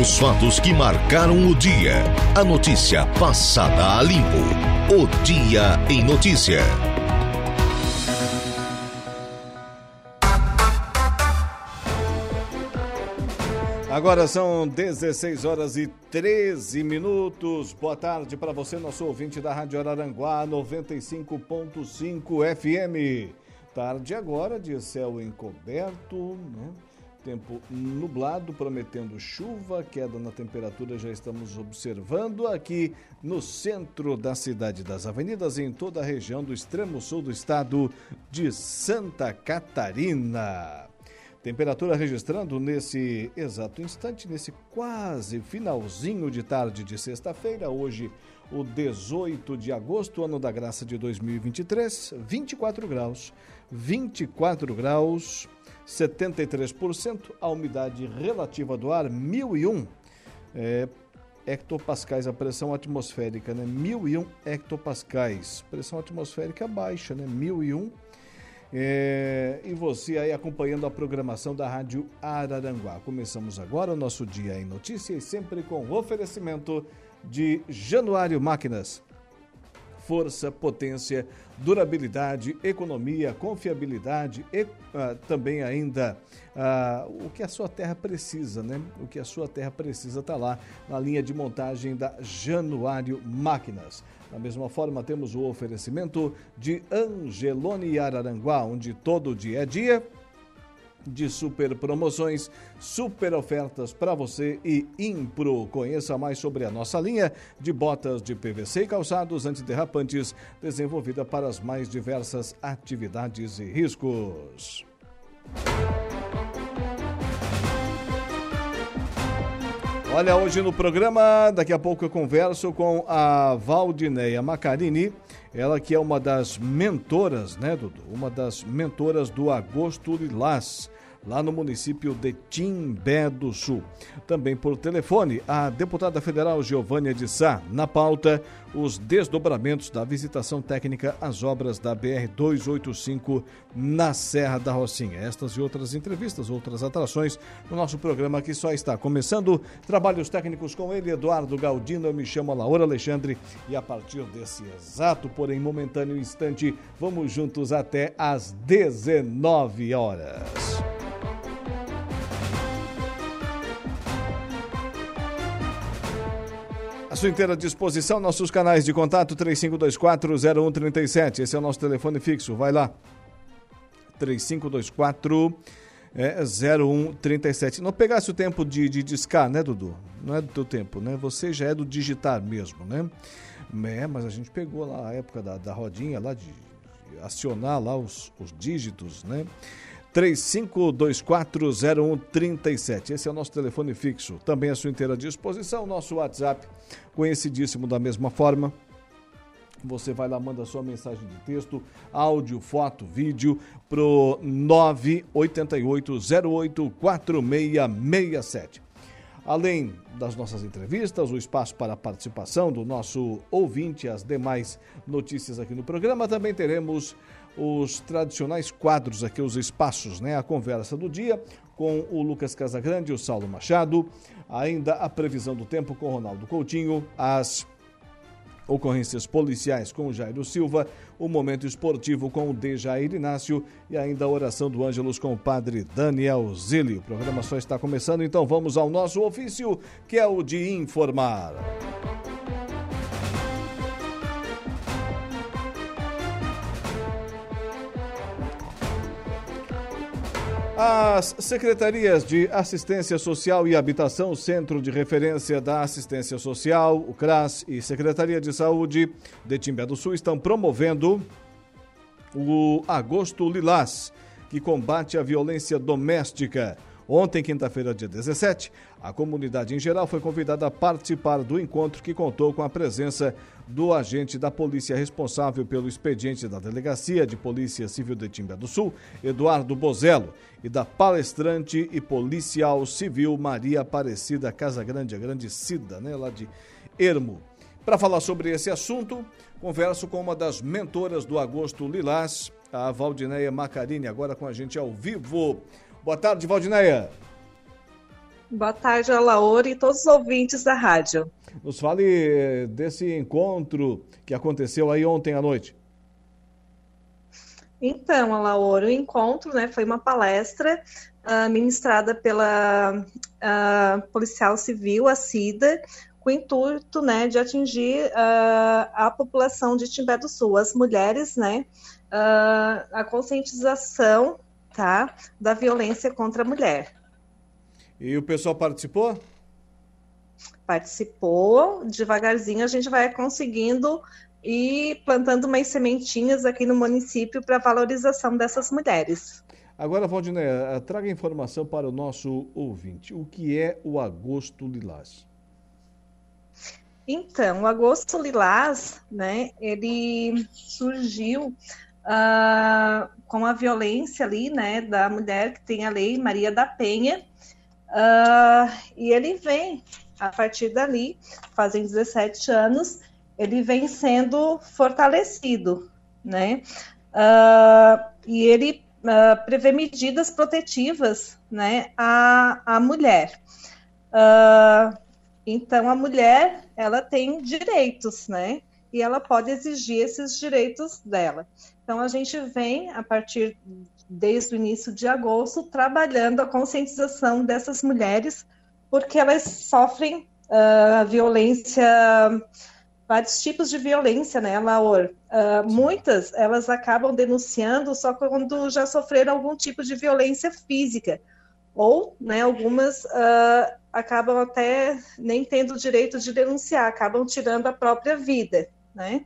Os fatos que marcaram o dia. A notícia passada a limpo. O Dia em Notícia. Agora são 16 horas e 13 minutos. Boa tarde para você, nosso ouvinte da Rádio Araranguá 95.5 FM. Tarde agora de céu encoberto, né? Tempo nublado, prometendo chuva, queda na temperatura já estamos observando aqui no centro da cidade das avenidas, em toda a região do extremo sul do estado de Santa Catarina. Temperatura registrando nesse exato instante, nesse quase finalzinho de tarde de sexta-feira, hoje, o 18 de agosto, ano da graça de 2023, 24 graus. 24 graus 73%, a umidade relativa do ar 1001 é, hectopascais, a pressão atmosférica, né? 1001 hectopascais. Pressão atmosférica baixa, né? 1001. É, e você aí acompanhando a programação da Rádio Araranguá. Começamos agora o nosso dia em notícias, sempre com oferecimento de Januário Máquinas força, potência, durabilidade, economia, confiabilidade e uh, também ainda uh, o que a sua terra precisa, né? O que a sua terra precisa está lá na linha de montagem da Januário Máquinas. Da mesma forma, temos o oferecimento de Angelone Araranguá, onde todo dia é dia de super promoções, super ofertas para você e Impro. Conheça mais sobre a nossa linha de botas de PVC e calçados antiderrapantes, desenvolvida para as mais diversas atividades e riscos. Olha, hoje no programa, daqui a pouco eu converso com a Valdineia Macarini, ela que é uma das mentoras, né, Dudu? Uma das mentoras do Agosto Lilás lá no município de Timbé do Sul. Também por telefone, a deputada federal Giovânia de Sá, na pauta, os desdobramentos da visitação técnica às obras da BR-285 na Serra da Rocinha. Estas e outras entrevistas, outras atrações no nosso programa que só está começando. Trabalhos técnicos com ele, Eduardo Galdino, eu me chamo Laura Alexandre e a partir desse exato, porém momentâneo instante, vamos juntos até às 19 horas. À sua inteira disposição, nossos canais de contato 3524-0137. Esse é o nosso telefone fixo. Vai lá. 3524 é, 0137. Não pegasse o tempo de, de discar, né, Dudu? Não é do teu tempo, né? Você já é do digitar mesmo, né? É, mas a gente pegou lá a época da, da rodinha lá de acionar lá os, os dígitos, né? 35240137. Esse é o nosso telefone fixo. Também à sua inteira disposição, nosso WhatsApp, conhecidíssimo da mesma forma. Você vai lá, manda sua mensagem de texto, áudio, foto, vídeo pro 988084667. Além das nossas entrevistas, o espaço para a participação do nosso ouvinte, as demais notícias aqui no programa, também teremos os tradicionais quadros aqui, os espaços, né? A conversa do dia com o Lucas Casagrande e o Saulo Machado, ainda a previsão do tempo com Ronaldo Coutinho, as ocorrências policiais com o Jairo Silva, o momento esportivo com o Dejair Inácio e ainda a oração do Ângelos com o padre Daniel Zilli. O programa só está começando, então vamos ao nosso ofício, que é o de informar. As secretarias de Assistência Social e Habitação, Centro de Referência da Assistência Social, o CRAS e Secretaria de Saúde de Timbé do Sul estão promovendo o Agosto Lilás, que combate a violência doméstica. Ontem, quinta-feira, dia 17, a comunidade em geral foi convidada a participar do encontro que contou com a presença do agente da polícia responsável pelo expediente da Delegacia de Polícia Civil de Timbé do Sul, Eduardo Bozelo, e da palestrante e policial civil Maria Aparecida Casagrande, a grande Cida, né, lá de Ermo. Para falar sobre esse assunto, converso com uma das mentoras do Agosto Lilás, a Valdineia Macarini, agora com a gente ao vivo. Boa tarde, Valdineia. Boa tarde, Alaor e todos os ouvintes da rádio. Nos fale desse encontro que aconteceu aí ontem à noite. Então, Alaor, o encontro né, foi uma palestra uh, ministrada pela uh, policial civil, a CIDA, com o intuito né, de atingir uh, a população de Timbé do Sul, as mulheres, né, a conscientização tá, da violência contra a mulher. E o pessoal participou? Participou, devagarzinho a gente vai conseguindo e plantando umas sementinhas aqui no município para valorização dessas mulheres. Agora, Valdiné, eh, traga informação para o nosso ouvinte. O que é o Agosto Lilás? Então, o Agosto Lilás, né, ele surgiu uh, com a violência ali, né, da mulher que tem a lei Maria da Penha, uh, e ele vem, a partir dali, fazem 17 anos, ele vem sendo fortalecido, né? Uh, e ele uh, prevê medidas protetivas, né, à, à mulher. Então, a mulher, ela tem direitos, né? E ela pode exigir esses direitos dela. Então, a gente vem, a partir desde o início de agosto, trabalhando a conscientização dessas mulheres, porque elas sofrem uh, violência vários tipos de violência, né, Laor? Uh, muitas, elas acabam denunciando só quando já sofreram algum tipo de violência física. Ou, né, algumas uh, acabam até nem tendo o direito de denunciar, acabam tirando a própria vida, né?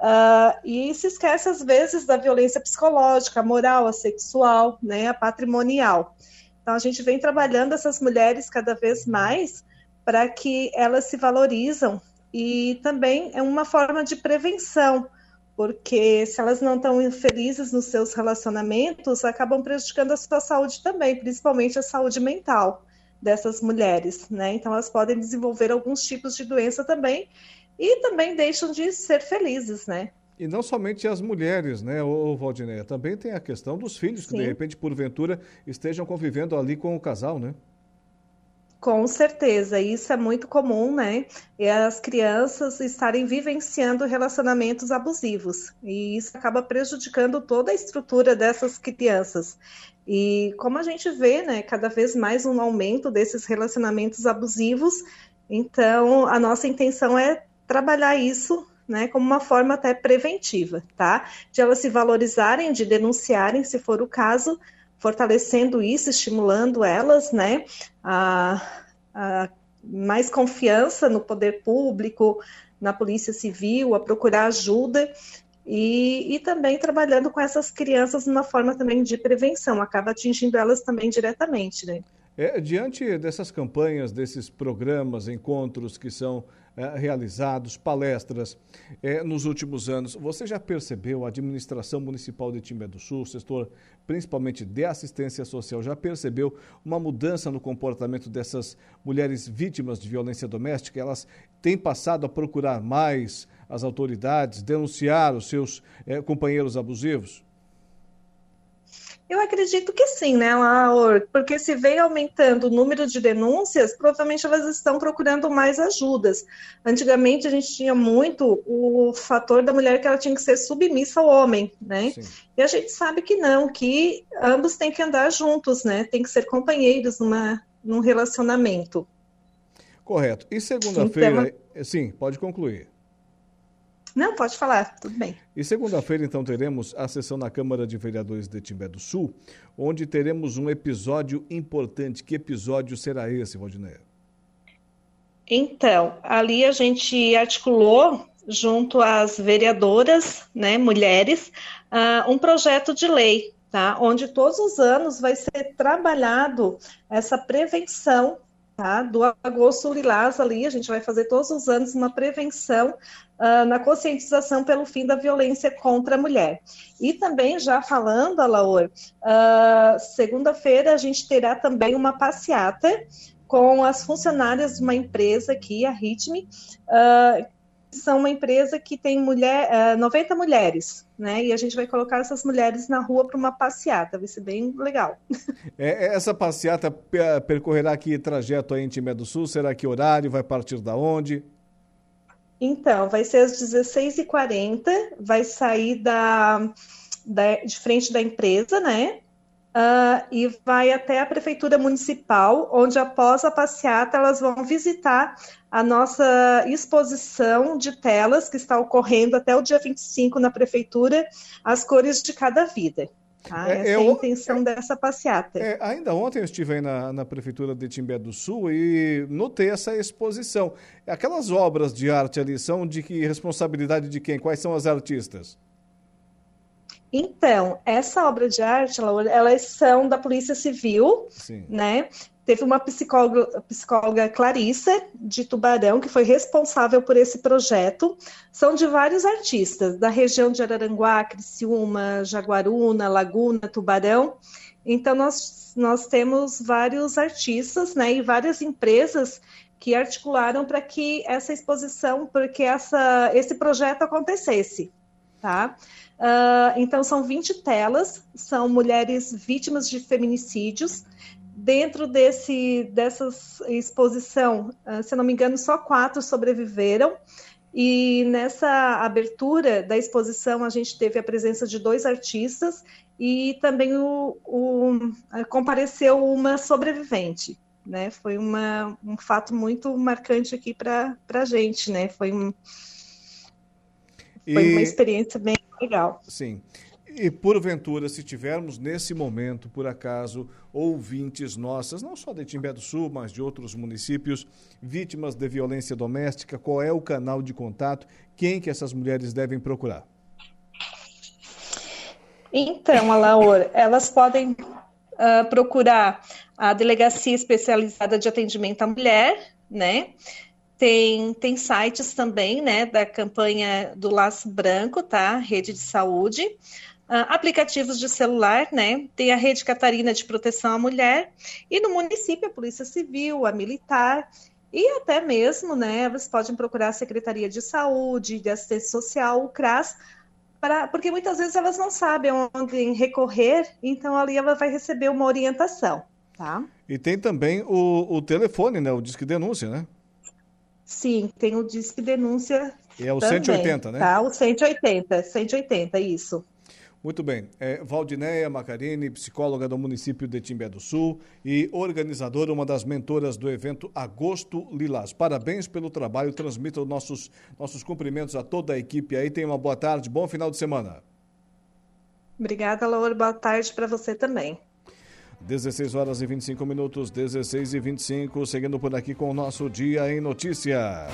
Uh, e se esquece, às vezes, da violência psicológica, moral, a sexual, né, a patrimonial. Então, a gente vem trabalhando essas mulheres cada vez mais para que elas se valorizam e também é uma forma de prevenção, porque se elas não estão felizes nos seus relacionamentos, acabam prejudicando a sua saúde também, principalmente a saúde mental dessas mulheres, né? Então elas podem desenvolver alguns tipos de doença também e também deixam de ser felizes, né? E não somente as mulheres, né, ô Valdinéia, também tem a questão dos filhos Sim. que de repente porventura estejam convivendo ali com o casal, né? Com certeza, isso é muito comum, né? E as crianças estarem vivenciando relacionamentos abusivos. E isso acaba prejudicando toda a estrutura dessas crianças. E como a gente vê, né, cada vez mais um aumento desses relacionamentos abusivos, então a nossa intenção é trabalhar isso né, como uma forma até preventiva, tá? De elas se valorizarem, de denunciarem, se for o caso, fortalecendo isso, estimulando elas, né, a, a mais confiança no poder público, na polícia civil, a procurar ajuda e, e, também trabalhando com essas crianças numa forma também de prevenção, acaba atingindo elas também diretamente, né? É, diante dessas campanhas, desses programas, encontros que são é, realizados, palestras é, nos últimos anos. Você já percebeu, a administração municipal de Timbé do Sul, setor principalmente de assistência social, já percebeu uma mudança no comportamento dessas mulheres vítimas de violência doméstica? Elas têm passado a procurar mais as autoridades, denunciar os seus é, companheiros abusivos? Eu acredito que sim, né, Laura? Porque se vem aumentando o número de denúncias, provavelmente elas estão procurando mais ajudas. Antigamente a gente tinha muito o fator da mulher que ela tinha que ser submissa ao homem, né? Sim. E a gente sabe que não, que ambos têm que andar juntos, né? Tem que ser companheiros numa, num relacionamento. Correto. E segunda-feira, então, sim, pode concluir. Não, pode falar, tudo bem. E segunda-feira, então, teremos a sessão na Câmara de Vereadores de Timbé do Sul, onde teremos um episódio importante. Que episódio será esse, Valdineia? Então, ali a gente articulou, junto às vereadoras, né, mulheres, uh, um projeto de lei, tá? Onde todos os anos vai ser trabalhado essa prevenção tá? Do agosto lilás ali, a gente vai fazer todos os anos uma prevenção uh, na conscientização pelo fim da violência contra a mulher. E também, já falando, Alaor, uh, segunda-feira a gente terá também uma passeata com as funcionárias de uma empresa aqui, a Ritme, uh, são uma empresa que tem mulher, uh, eh, 90 mulheres, né? E a gente vai colocar essas mulheres na rua para uma passeata, vai ser bem legal. É, é essa passeata percorrerá que trajeto aí em Timé do Sul? Será que horário? Vai partir da onde? Então, vai ser às 16h40, vai sair da, da, de frente da empresa, né? Uh, e vai até a Prefeitura Municipal, onde após a passeata elas vão visitar a nossa exposição de telas que está ocorrendo até o dia 25 na Prefeitura, As Cores de Cada Vida. Tá? É, Essa é, é a intenção é, dessa passeata. É, ainda ontem eu estive aí na, na Prefeitura de Timbé do Sul e notei essa exposição. Aquelas obras de arte ali são de que responsabilidade de quem? Quais são as artistas? Então, essa obra de arte, elas são da Polícia Civil, Sim. né? Teve uma psicóloga, psicóloga Clarissa, de Tubarão, que foi responsável por esse projeto. São de vários artistas, da região de Araranguá, Criciúma, Jaguaruna, Laguna, Tubarão. Então, nós, nós temos vários artistas, né? E várias empresas que articularam para que essa exposição, porque essa, esse projeto acontecesse, tá? Uh, então, são 20 telas, são mulheres vítimas de feminicídios. Dentro desse, dessa exposição, uh, se não me engano, só quatro sobreviveram. E nessa abertura da exposição, a gente teve a presença de dois artistas e também o, o compareceu uma sobrevivente. Né? Foi uma, um fato muito marcante aqui para a gente. Né? Foi, um, foi e... uma experiência bem legal. Sim. E porventura, se tivermos nesse momento, por acaso, ouvintes nossas, não só de Timbé do Sul, mas de outros municípios, vítimas de violência doméstica, qual é o canal de contato? Quem que essas mulheres devem procurar? Então, Alaor, elas podem uh, procurar a Delegacia Especializada de Atendimento à Mulher, né? Tem, tem sites também, né, da campanha do Laço Branco, tá? Rede de Saúde. Uh, aplicativos de celular, né? Tem a Rede Catarina de Proteção à Mulher e no município a Polícia Civil, a Militar e até mesmo, né? Vocês podem procurar a Secretaria de Saúde, de Assistência Social, o CRAS, pra, porque muitas vezes elas não sabem onde recorrer, então ali ela vai receber uma orientação, tá? E tem também o, o telefone, né? O Disque Denúncia, né? Sim, tem o Disque Denúncia. E é o também, 180, né? Tá, o 180, 180, isso. Muito bem. É, Valdineia Macarini, psicóloga do município de Timbé do Sul e organizadora, uma das mentoras do evento Agosto Lilás. Parabéns pelo trabalho, transmita os nossos, nossos cumprimentos a toda a equipe aí. Tenha uma boa tarde, bom final de semana. Obrigada, Laura. Boa tarde para você também. 16 horas e 25 minutos, 16 e 25, seguindo por aqui com o nosso Dia em Notícia.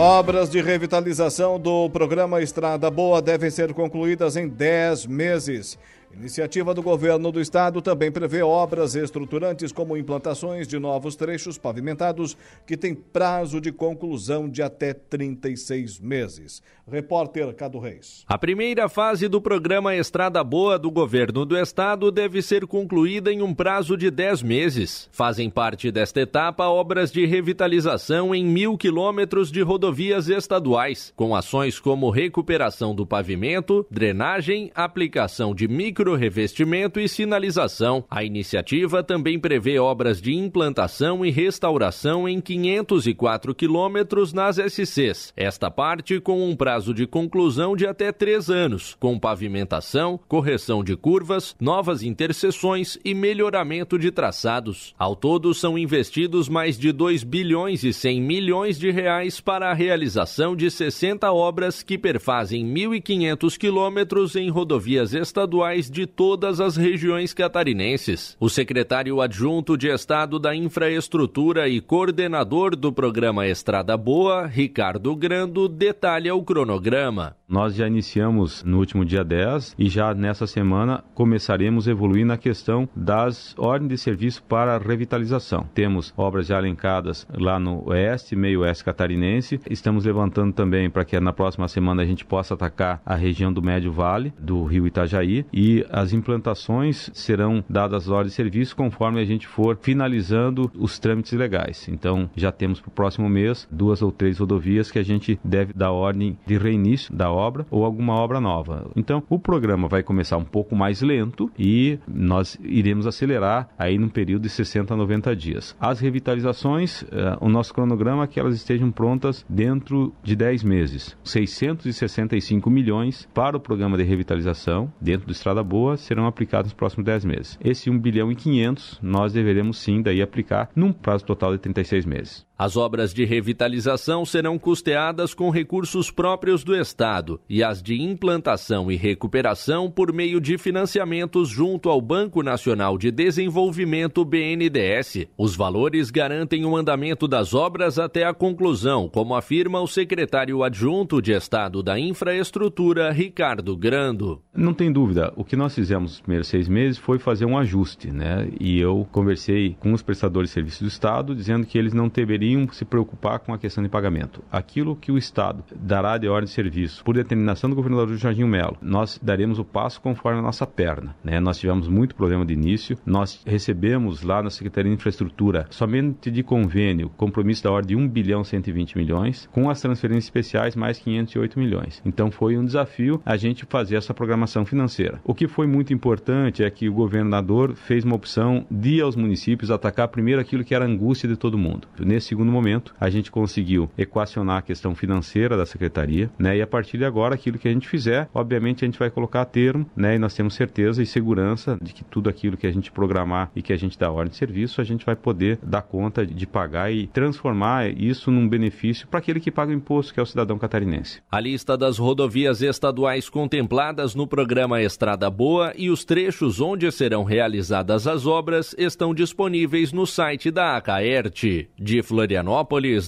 Obras de revitalização do programa Estrada Boa devem ser concluídas em 10 meses. Iniciativa do governo do estado também prevê obras estruturantes como implantações de novos trechos pavimentados que têm prazo de conclusão de até 36 meses. Repórter Cado Reis. A primeira fase do programa Estrada Boa do governo do estado deve ser concluída em um prazo de 10 meses. Fazem parte desta etapa obras de revitalização em mil quilômetros de rodovias estaduais, com ações como recuperação do pavimento, drenagem, aplicação de micro revestimento e sinalização. A iniciativa também prevê obras de implantação e restauração em 504 quilômetros nas SCs. Esta parte com um prazo de conclusão de até três anos, com pavimentação, correção de curvas, novas interseções e melhoramento de traçados. Ao todo, são investidos mais de 2 bilhões e 100 milhões de reais para a realização de 60 obras que perfazem 1.500 quilômetros em rodovias estaduais de todas as regiões catarinenses. O secretário adjunto de Estado da Infraestrutura e coordenador do programa Estrada Boa, Ricardo Grando, detalha o cronograma. Nós já iniciamos no último dia 10 e já nessa semana começaremos a evoluir na questão das ordens de serviço para revitalização. Temos obras já elencadas lá no oeste, meio oeste catarinense. Estamos levantando também para que na próxima semana a gente possa atacar a região do Médio Vale, do rio Itajaí, e as implantações serão dadas ordens de serviço conforme a gente for finalizando os trâmites legais. Então, já temos para o próximo mês duas ou três rodovias que a gente deve dar ordem de reinício da obra ou alguma obra nova. Então, o programa vai começar um pouco mais lento e nós iremos acelerar aí num período de 60 a 90 dias. As revitalizações, uh, o nosso cronograma é que elas estejam prontas dentro de 10 meses. 665 milhões para o programa de revitalização dentro do Estrada Boa serão aplicados nos próximos 10 meses. Esse 1 bilhão e 500 nós deveremos sim daí aplicar num prazo total de 36 meses. As obras de revitalização serão custeadas com recursos próprios do Estado e as de implantação e recuperação por meio de financiamentos junto ao Banco Nacional de Desenvolvimento BNDES. Os valores garantem o andamento das obras até a conclusão, como afirma o secretário adjunto de Estado da Infraestrutura, Ricardo Grando. Não tem dúvida, o que nós fizemos nos primeiros seis meses foi fazer um ajuste, né? E eu conversei com os prestadores de serviços do Estado dizendo que eles não deveriam deveriam se preocupar com a questão de pagamento. Aquilo que o Estado dará de ordem de serviço por determinação do governador Jorginho Melo, nós daremos o passo conforme a nossa perna. Né? Nós tivemos muito problema de início, nós recebemos lá na Secretaria de Infraestrutura, somente de convênio, compromisso da ordem de 1 bilhão 120 milhões, com as transferências especiais mais 508 milhões. Então foi um desafio a gente fazer essa programação financeira. O que foi muito importante é que o governador fez uma opção de aos municípios atacar primeiro aquilo que era angústia de todo mundo. Nesse segundo momento, a gente conseguiu equacionar a questão financeira da secretaria, né? E a partir de agora, aquilo que a gente fizer, obviamente a gente vai colocar a termo, né? E nós temos certeza e segurança de que tudo aquilo que a gente programar e que a gente dá ordem de serviço, a gente vai poder dar conta de pagar e transformar isso num benefício para aquele que paga o imposto, que é o cidadão catarinense. A lista das rodovias estaduais contempladas no programa Estrada Boa e os trechos onde serão realizadas as obras estão disponíveis no site da Acaerte. De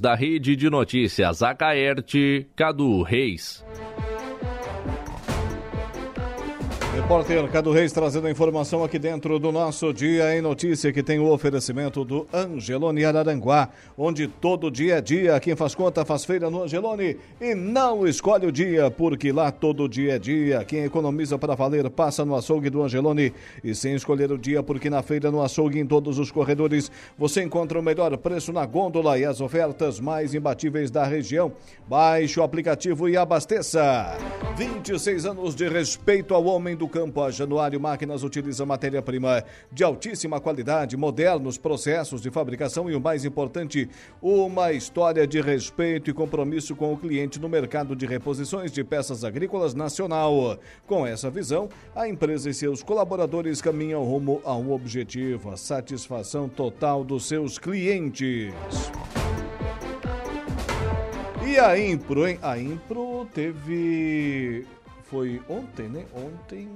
da Rede de Notícias Acaerte, Cadu Reis. Repórter Cadu Reis trazendo a informação aqui dentro do nosso Dia em Notícia, que tem o oferecimento do Angelone Araranguá, onde todo dia é dia. Quem faz conta faz feira no Angelone e não escolhe o dia, porque lá todo dia é dia. Quem economiza para valer passa no açougue do Angelone e sem escolher o dia, porque na feira, no açougue, em todos os corredores, você encontra o melhor preço na gôndola e as ofertas mais imbatíveis da região. Baixe o aplicativo e abasteça. 26 anos de respeito ao homem do campo campo. A Januário Máquinas utiliza matéria-prima de altíssima qualidade, modernos processos de fabricação e o mais importante, uma história de respeito e compromisso com o cliente no mercado de reposições de peças agrícolas nacional. Com essa visão, a empresa e seus colaboradores caminham rumo a um objetivo: a satisfação total dos seus clientes. E a Impro, hein? A Impro teve foi ontem, né? Ontem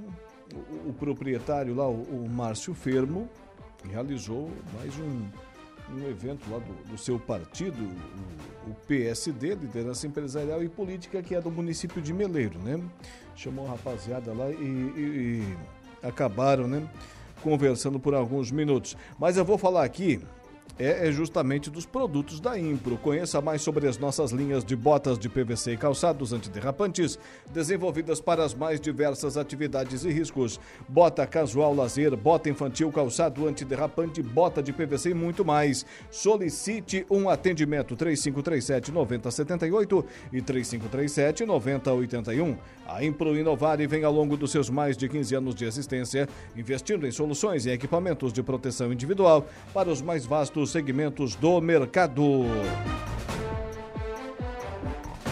o, o proprietário lá, o, o, Márcio Fermo, realizou mais um, um evento lá do, do seu partido, o, o, PSD, Liderança Empresarial e Política, que é do município de Meleiro, né? Chamou a rapaziada lá e, e, e acabaram, né? Conversando por alguns minutos. Mas eu vou falar aqui é, é justamente dos produtos da Impro. Conheça mais sobre as nossas linhas de botas de PVC e calçados antiderrapantes, desenvolvidas para as mais diversas atividades e riscos. Bota casual lazer, bota infantil, calçado antiderrapante, bota de PVC e muito mais. Solicite um atendimento 3537 9078 e 3537 9081. A Impro Inovar e vem ao longo dos seus mais de 15 anos de existência, investindo em soluções e equipamentos de proteção individual para os mais vastos segmentos do mercado.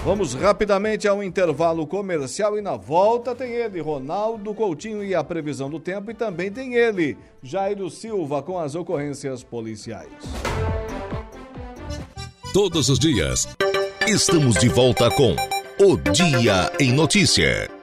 Vamos rapidamente ao intervalo comercial e na volta tem ele, Ronaldo Coutinho e a previsão do tempo e também tem ele, Jairo Silva com as ocorrências policiais. Todos os dias estamos de volta com o Dia em Notícia.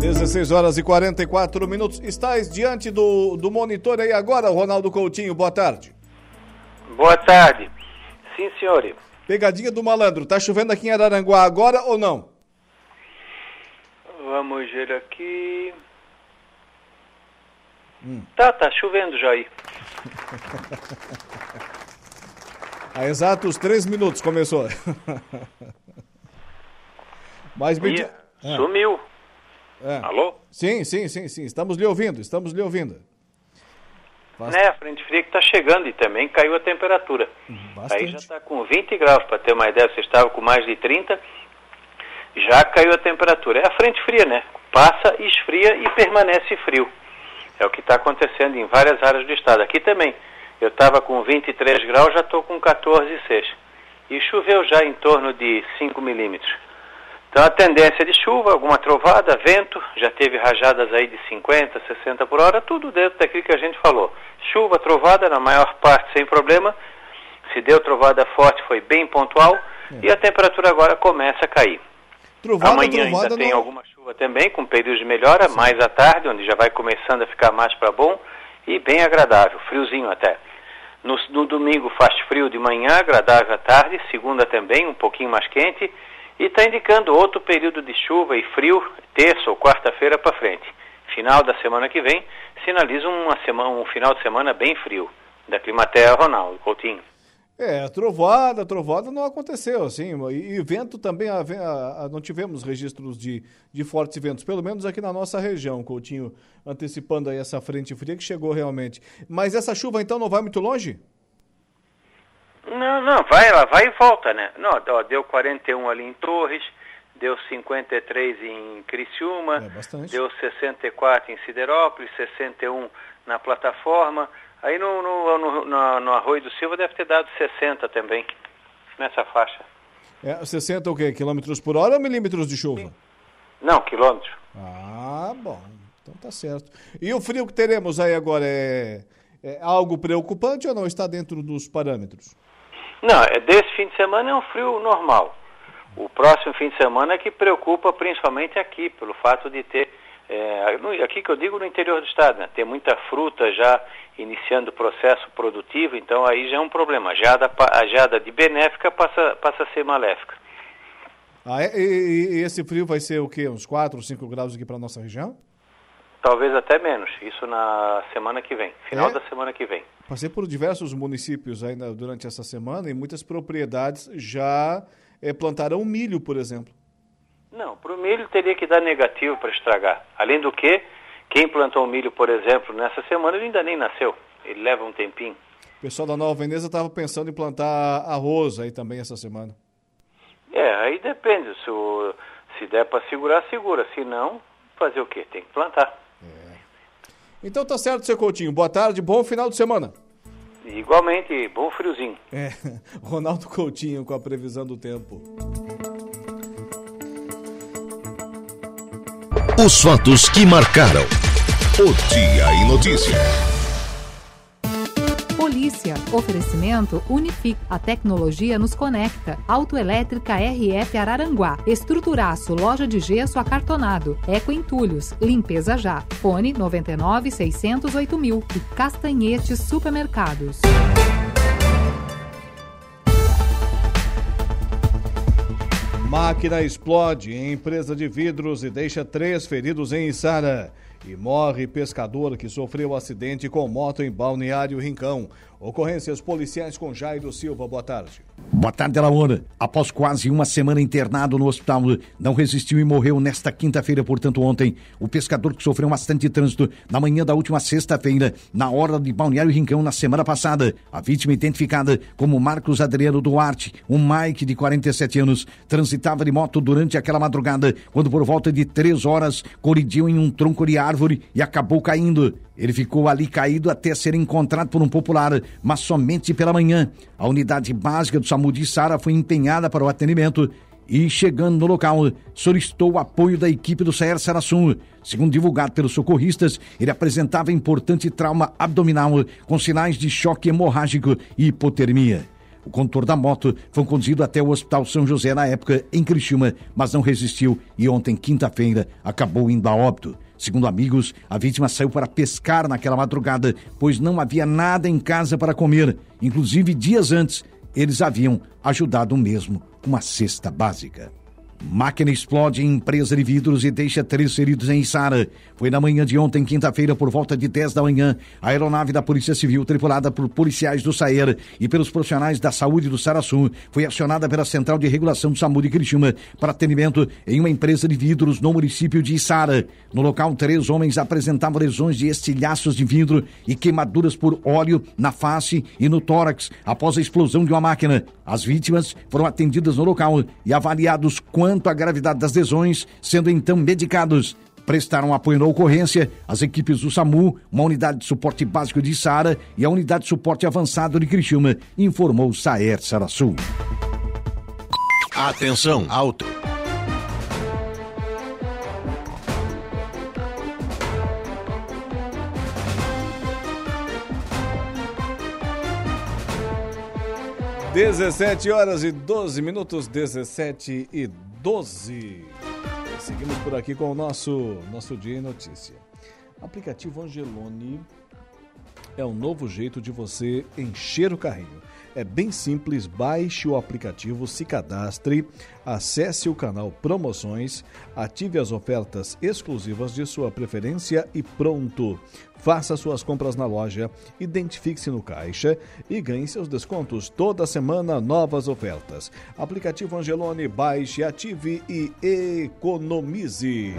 16 horas e 44 minutos. Estás diante do, do monitor aí agora, Ronaldo Coutinho. Boa tarde. Boa tarde. Sim, senhor. Pegadinha do malandro. Tá chovendo aqui em Araranguá agora ou não? Vamos ver aqui. Hum. Tá, tá chovendo já aí. Há exatos três minutos começou. Mas me... É. Sumiu. É. Alô? Sim, sim, sim, sim. Estamos lhe ouvindo, estamos lhe ouvindo. Bastante. Né, a frente fria que está chegando e também caiu a temperatura. Bastante. Aí já está com 20 graus, para ter uma ideia, você estava com mais de 30, já caiu a temperatura. É a frente fria, né? Passa, esfria e permanece frio. É o que está acontecendo em várias áreas do estado. Aqui também. Eu estava com 23 graus, já estou com 14,6. E choveu já em torno de 5 milímetros. Então a tendência de chuva, alguma trovada, vento, já teve rajadas aí de 50, 60 por hora, tudo dentro daquilo que a gente falou. Chuva, trovada, na maior parte sem problema. Se deu trovada forte, foi bem pontual. É. E a temperatura agora começa a cair. Trovada, Amanhã trovada ainda tem alguma chuva também, com períodos de melhora, Sim. mais à tarde, onde já vai começando a ficar mais para bom e bem agradável, friozinho até. No, no domingo faz frio de manhã, agradável à tarde, segunda também, um pouquinho mais quente e está indicando outro período de chuva e frio, terça ou quarta-feira para frente. Final da semana que vem, sinaliza uma semana, um final de semana bem frio. Da Climaterra, Ronaldo Coutinho. É, trovada, trovada não aconteceu, assim, e, vento também, a, a, não tivemos registros de, de fortes ventos, pelo menos aqui na nossa região, Coutinho, antecipando aí essa frente fria que chegou realmente. Mas essa chuva então não vai muito longe? Não, não, vai, ela vai e volta, né? Não, ó, deu 41 ali em Torres, deu 53 em Criciúma, é deu 64 em Siderópolis, 61 na plataforma. Aí no, no, no, no, no Arroio do Silva deve ter dado 60 também, nessa faixa. É, 60 o quê? Quilômetros por hora ou milímetros de chuva? Sim. Não, quilômetros. Ah, bom. Então tá certo. E o frio que teremos aí agora é, é algo preocupante ou não está dentro dos parâmetros? Não, é, desse fim de semana é um frio normal. O próximo fim de semana é que preocupa principalmente aqui, pelo fato de ter, é, aqui que eu digo no interior do estado, né, ter muita fruta já iniciando o processo produtivo, então aí já é um problema. A geada, a geada de benéfica passa, passa a ser maléfica. Ah, é? e, e, esse frio vai ser o quê? Uns 4 ou 5 graus aqui para nossa região? Talvez até menos, isso na semana que vem, final é? da semana que vem. Passei por diversos municípios ainda durante essa semana e muitas propriedades já é, plantaram milho, por exemplo. Não, para o milho teria que dar negativo para estragar. Além do que, quem plantou milho, por exemplo, nessa semana, ele ainda nem nasceu. Ele leva um tempinho. O pessoal da Nova Veneza estava pensando em plantar arroz aí também essa semana. É, aí depende. Se, o, se der para segurar, segura. Se não, fazer o quê? Tem que plantar. Então tá certo, seu Coutinho. Boa tarde, bom final de semana. Igualmente, bom friozinho. É, Ronaldo Coutinho com a previsão do tempo. Os fatos que marcaram o Dia em Notícias. Polícia. Oferecimento Unific. A tecnologia nos conecta. Autoelétrica RF Araranguá. Estruturaço. Loja de gesso acartonado. Eco Entulhos. Limpeza já. Fone 99 608 mil. E Castanhetes Supermercados. Máquina explode em empresa de vidros e deixa três feridos em Içara. E morre pescador que sofreu acidente com moto em Balneário Rincão. Ocorrências policiais com Jairo Silva. Boa tarde. Boa tarde, Alaona. Após quase uma semana internado no hospital, não resistiu e morreu nesta quinta-feira, portanto, ontem. O pescador que sofreu um acidente de trânsito na manhã da última sexta-feira, na hora de Balneário Rincão, na semana passada. A vítima identificada como Marcos Adriano Duarte, um Mike de 47 anos, transitava de moto durante aquela madrugada, quando por volta de três horas colidiu em um tronco de árvore árvore e acabou caindo. Ele ficou ali caído até ser encontrado por um popular, mas somente pela manhã. A unidade básica do SAMU de Sara foi empenhada para o atendimento e, chegando no local, solicitou o apoio da equipe do Saer Sarassum. Segundo divulgado pelos socorristas, ele apresentava importante trauma abdominal com sinais de choque hemorrágico e hipotermia. O condutor da moto foi conduzido até o Hospital São José na época em Criciúma, mas não resistiu e ontem, quinta-feira, acabou indo a óbito. Segundo amigos, a vítima saiu para pescar naquela madrugada, pois não havia nada em casa para comer. Inclusive, dias antes, eles haviam ajudado mesmo uma cesta básica. Máquina explode em empresa de vidros e deixa três feridos em Içara. Foi na manhã de ontem, quinta-feira, por volta de 10 da manhã, a aeronave da Polícia Civil, tripulada por policiais do SAER e pelos profissionais da saúde do Saraçum, foi acionada pela Central de Regulação do SAMU de Criciúma para atendimento em uma empresa de vidros no município de Içara. No local, três homens apresentavam lesões de estilhaços de vidro e queimaduras por óleo na face e no tórax após a explosão de uma máquina. As vítimas foram atendidas no local e avaliados quanto à gravidade das lesões, sendo então medicados prestaram apoio na ocorrência as equipes do SAMU, uma unidade de suporte básico de Sara e a unidade de suporte avançado de Criciúma, informou Saer Sarasul. Atenção, alto. Dezessete horas e doze minutos, dezessete e doze. Seguimos por aqui com o nosso, nosso Dia em Notícia. aplicativo Angelone é um novo jeito de você encher o carrinho. É bem simples, baixe o aplicativo, se cadastre, acesse o canal Promoções, ative as ofertas exclusivas de sua preferência e pronto. Faça suas compras na loja, identifique-se no caixa e ganhe seus descontos. Toda semana, novas ofertas. Aplicativo Angelone, baixe, ative e economize.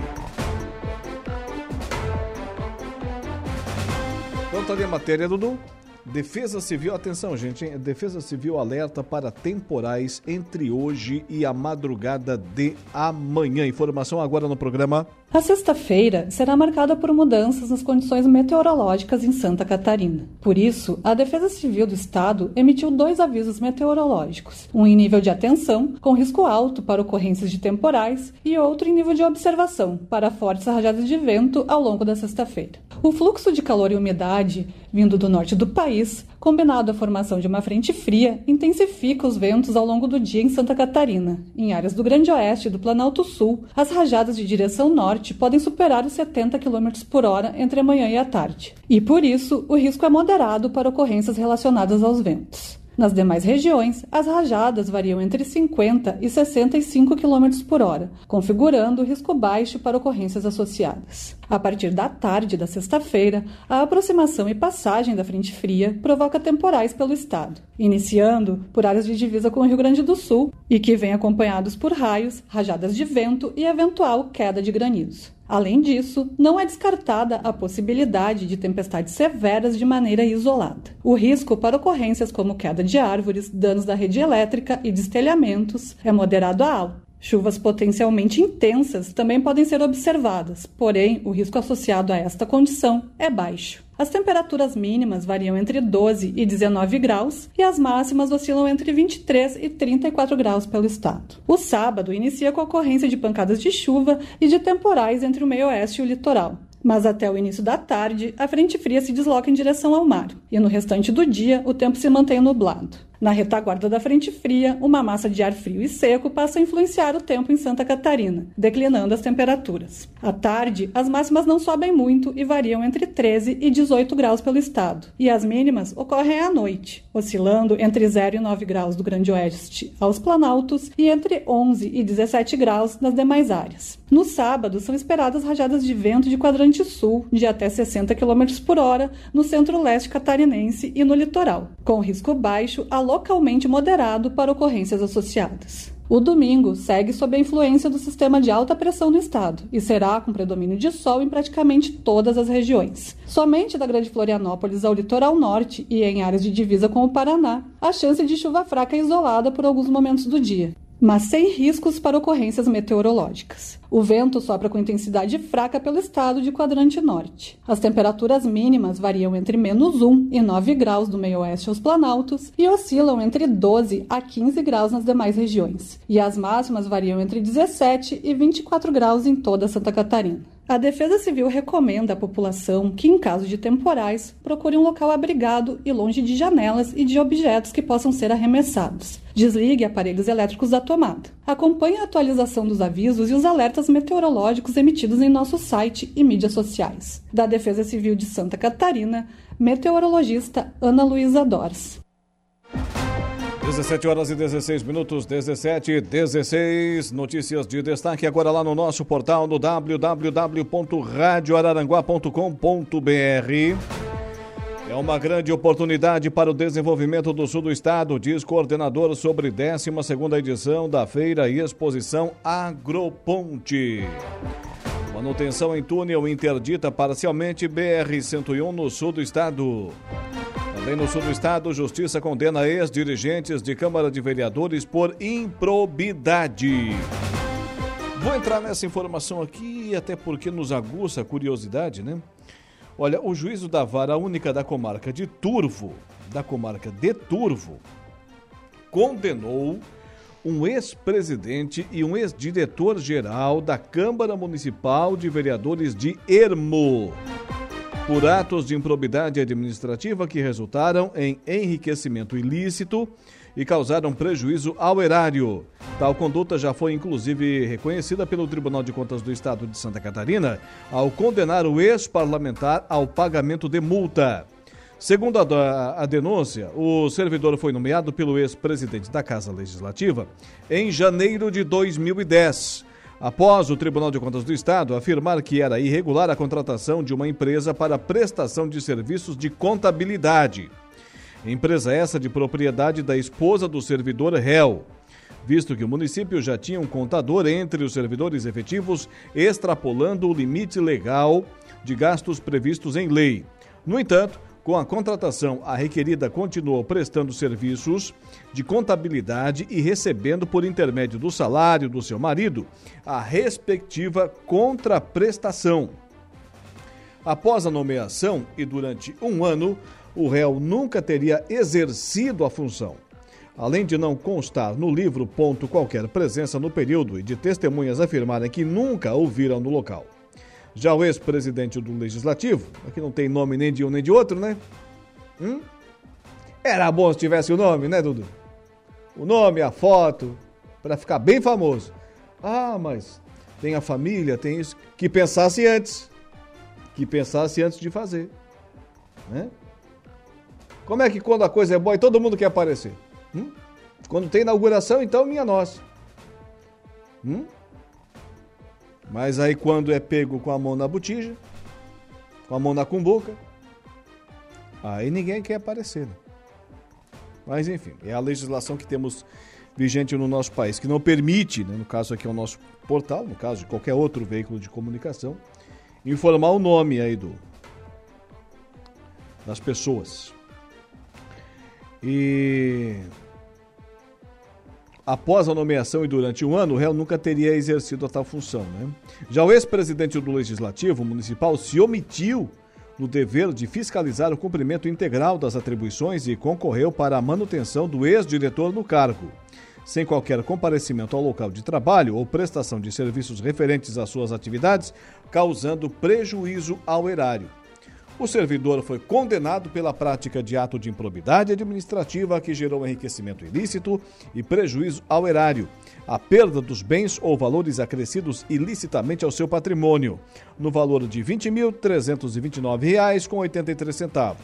Ali a matéria, Dudu? Defesa Civil, atenção gente, hein? Defesa Civil alerta para temporais entre hoje e a madrugada de amanhã. Informação agora no programa. A sexta-feira será marcada por mudanças nas condições meteorológicas em Santa Catarina. Por isso, a Defesa Civil do Estado emitiu dois avisos meteorológicos: um em nível de atenção, com risco alto para ocorrências de temporais, e outro em nível de observação, para fortes rajadas de vento ao longo da sexta-feira. O fluxo de calor e umidade vindo do norte do país, combinado à formação de uma frente fria, intensifica os ventos ao longo do dia em Santa Catarina. Em áreas do Grande Oeste e do Planalto Sul, as rajadas de direção norte podem superar os 70 km por hora entre a manhã e a tarde. E por isso, o risco é moderado para ocorrências relacionadas aos ventos. Nas demais regiões, as rajadas variam entre 50 e 65 km por hora, configurando risco baixo para ocorrências associadas. A partir da tarde da sexta-feira, a aproximação e passagem da frente fria provoca temporais pelo estado, iniciando por áreas de divisa com o Rio Grande do Sul e que vem acompanhados por raios, rajadas de vento e eventual queda de granizo. Além disso, não é descartada a possibilidade de tempestades severas de maneira isolada. O risco para ocorrências como queda de árvores, danos da rede elétrica e destelhamentos é moderado a alto. Chuvas potencialmente intensas também podem ser observadas, porém, o risco associado a esta condição é baixo. As temperaturas mínimas variam entre 12 e 19 graus e as máximas oscilam entre 23 e 34 graus pelo estado. O sábado inicia com a ocorrência de pancadas de chuva e de temporais entre o meio-oeste e o litoral. Mas até o início da tarde, a frente fria se desloca em direção ao mar, e no restante do dia o tempo se mantém nublado. Na retaguarda da frente fria, uma massa de ar frio e seco passa a influenciar o tempo em Santa Catarina, declinando as temperaturas. À tarde, as máximas não sobem muito e variam entre 13 e 18 graus pelo estado, e as mínimas ocorrem à noite, oscilando entre 0 e 9 graus do Grande Oeste aos Planaltos e entre 11 e 17 graus nas demais áreas. No sábado, são esperadas rajadas de vento de quadrante sul de até 60 km por hora no centro-leste catarinense e no litoral, com risco baixo a localmente moderado para ocorrências associadas. O domingo segue sob a influência do sistema de alta pressão no estado e será com predomínio de sol em praticamente todas as regiões. Somente da Grande Florianópolis ao litoral norte e em áreas de divisa com o Paraná, a chance de chuva fraca é isolada por alguns momentos do dia. Mas sem riscos para ocorrências meteorológicas. O vento sopra com intensidade fraca pelo estado de quadrante norte. As temperaturas mínimas variam entre menos 1 e 9 graus do meio-oeste aos planaltos e oscilam entre 12 a 15 graus nas demais regiões. E as máximas variam entre 17 e 24 graus em toda Santa Catarina. A Defesa Civil recomenda à população que, em caso de temporais, procure um local abrigado e longe de janelas e de objetos que possam ser arremessados. Desligue aparelhos elétricos da tomada. Acompanhe a atualização dos avisos e os alertas meteorológicos emitidos em nosso site e mídias sociais. Da Defesa Civil de Santa Catarina, meteorologista Ana Luísa Dors. 17 horas e 16 minutos, 17 e 16. Notícias de destaque agora lá no nosso portal no www.radioararanguá.com.br. É uma grande oportunidade para o desenvolvimento do sul do estado, diz coordenador sobre 12 edição da feira e exposição Agroponte. Manutenção em túnel interdita parcialmente BR-101 no sul do estado. Também no sul do estado, Justiça condena ex-dirigentes de Câmara de Vereadores por improbidade. Vou entrar nessa informação aqui, até porque nos aguça a curiosidade, né? Olha, o juízo da vara única da comarca de Turvo, da comarca de Turvo, condenou um ex-presidente e um ex-diretor-geral da Câmara Municipal de Vereadores de Ermo por atos de improbidade administrativa que resultaram em enriquecimento ilícito e causaram prejuízo ao erário. Tal conduta já foi inclusive reconhecida pelo Tribunal de Contas do Estado de Santa Catarina ao condenar o ex-parlamentar ao pagamento de multa. Segundo a, a, denúncia, o servidor foi nomeado pelo ex-presidente da Casa Legislativa em janeiro de 2010 após o Tribunal de Contas do Estado afirmar que era irregular a contratação de uma empresa para prestação de serviços de contabilidade. Empresa essa de propriedade da esposa do servidor réu, visto que o município já tinha um contador entre os servidores efetivos, extrapolando o limite legal de gastos previstos em lei. No entanto, com a contratação, a requerida continuou prestando serviços de contabilidade e recebendo, por intermédio do salário do seu marido, a respectiva contraprestação. Após a nomeação e durante um ano, o réu nunca teria exercido a função. Além de não constar no livro ponto qualquer presença no período e de testemunhas afirmarem que nunca o viram no local. Já o ex-presidente do Legislativo, aqui não tem nome nem de um nem de outro, né? Hum? Era bom se tivesse o nome, né, Dudu? O nome, a foto, para ficar bem famoso. Ah, mas tem a família, tem isso. Que pensasse antes. Que pensasse antes de fazer. Né? Como é que quando a coisa é boa e todo mundo quer aparecer? Hum? Quando tem inauguração, então minha nossa. Hum? Mas aí quando é pego com a mão na botija, com a mão na cumbuca, aí ninguém quer aparecer. Né? Mas enfim, é a legislação que temos vigente no nosso país, que não permite, né, no caso aqui é o nosso portal, no caso de qualquer outro veículo de comunicação, informar o nome aí do das pessoas. E após a nomeação e durante um ano, o réu nunca teria exercido a tal função. Né? Já o ex-presidente do Legislativo Municipal se omitiu no dever de fiscalizar o cumprimento integral das atribuições e concorreu para a manutenção do ex-diretor no cargo. Sem qualquer comparecimento ao local de trabalho ou prestação de serviços referentes às suas atividades, causando prejuízo ao erário. O servidor foi condenado pela prática de ato de improbidade administrativa que gerou enriquecimento ilícito e prejuízo ao erário, a perda dos bens ou valores acrescidos ilicitamente ao seu patrimônio, no valor de R$ 20.329,83,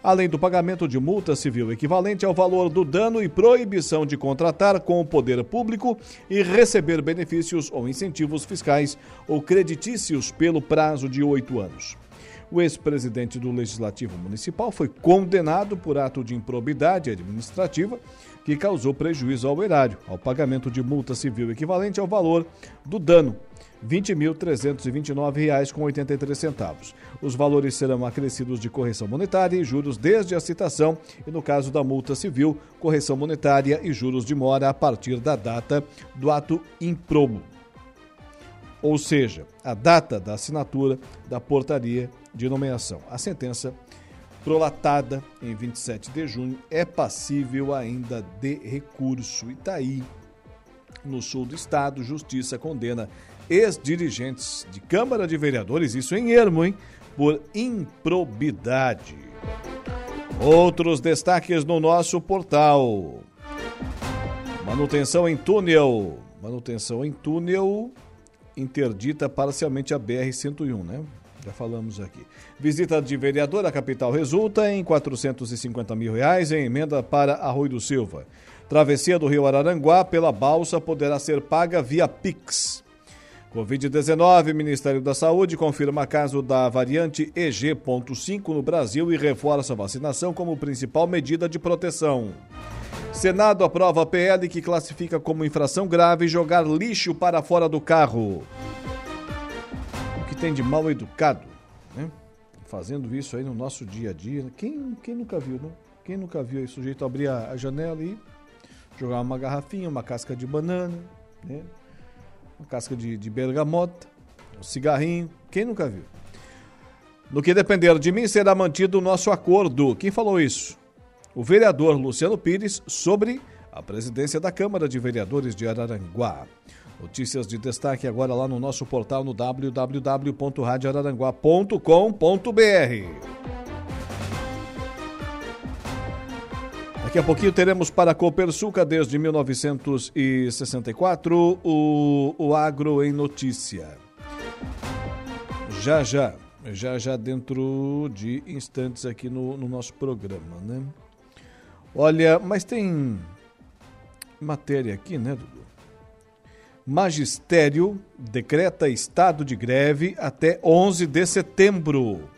além do pagamento de multa civil equivalente ao valor do dano e proibição de contratar com o poder público e receber benefícios ou incentivos fiscais ou creditícios pelo prazo de oito anos. O ex-presidente do Legislativo Municipal foi condenado por ato de improbidade administrativa que causou prejuízo ao erário, ao pagamento de multa civil equivalente ao valor do dano, R$ 20.329,83. Os valores serão acrescidos de correção monetária e juros desde a citação e, no caso da multa civil, correção monetária e juros de mora a partir da data do ato improbo. Ou seja, a data da assinatura da portaria de nomeação. A sentença prolatada em 27 de junho é passível ainda de recurso. E está aí, no sul do estado, Justiça condena ex-dirigentes de Câmara de Vereadores, isso em ermo, hein? Por improbidade. Outros destaques no nosso portal. Manutenção em túnel. Manutenção em túnel interdita parcialmente a BR-101, né? Já falamos aqui. Visita de vereador à capital resulta em 450 mil reais em emenda para Arroio do Silva. Travessia do Rio Araranguá pela balsa poderá ser paga via Pix. Covid-19, Ministério da Saúde confirma caso da variante EG.5 no Brasil e reforça a vacinação como principal medida de proteção. Senado aprova PL que classifica como infração grave jogar lixo para fora do carro. O que tem de mal educado, né? Fazendo isso aí no nosso dia a dia. Quem, quem nunca viu, né? Quem nunca viu aí sujeito abrir a, a janela e jogar uma garrafinha, uma casca de banana, né? uma casca de, de bergamota, um cigarrinho. Quem nunca viu? No que depender de mim, será mantido o nosso acordo. Quem falou isso? O vereador Luciano Pires sobre a presidência da Câmara de Vereadores de Araranguá. Notícias de destaque agora lá no nosso portal no www.radioararanguá.com.br. Daqui a pouquinho teremos para a Copersuca desde 1964 o, o Agro em Notícia. Já já, já já dentro de instantes aqui no, no nosso programa, né? Olha, mas tem matéria aqui, né, Dudu? Magistério decreta estado de greve até 11 de setembro.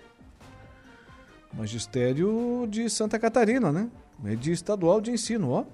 Magistério de Santa Catarina, né? Rede estadual de ensino, ó.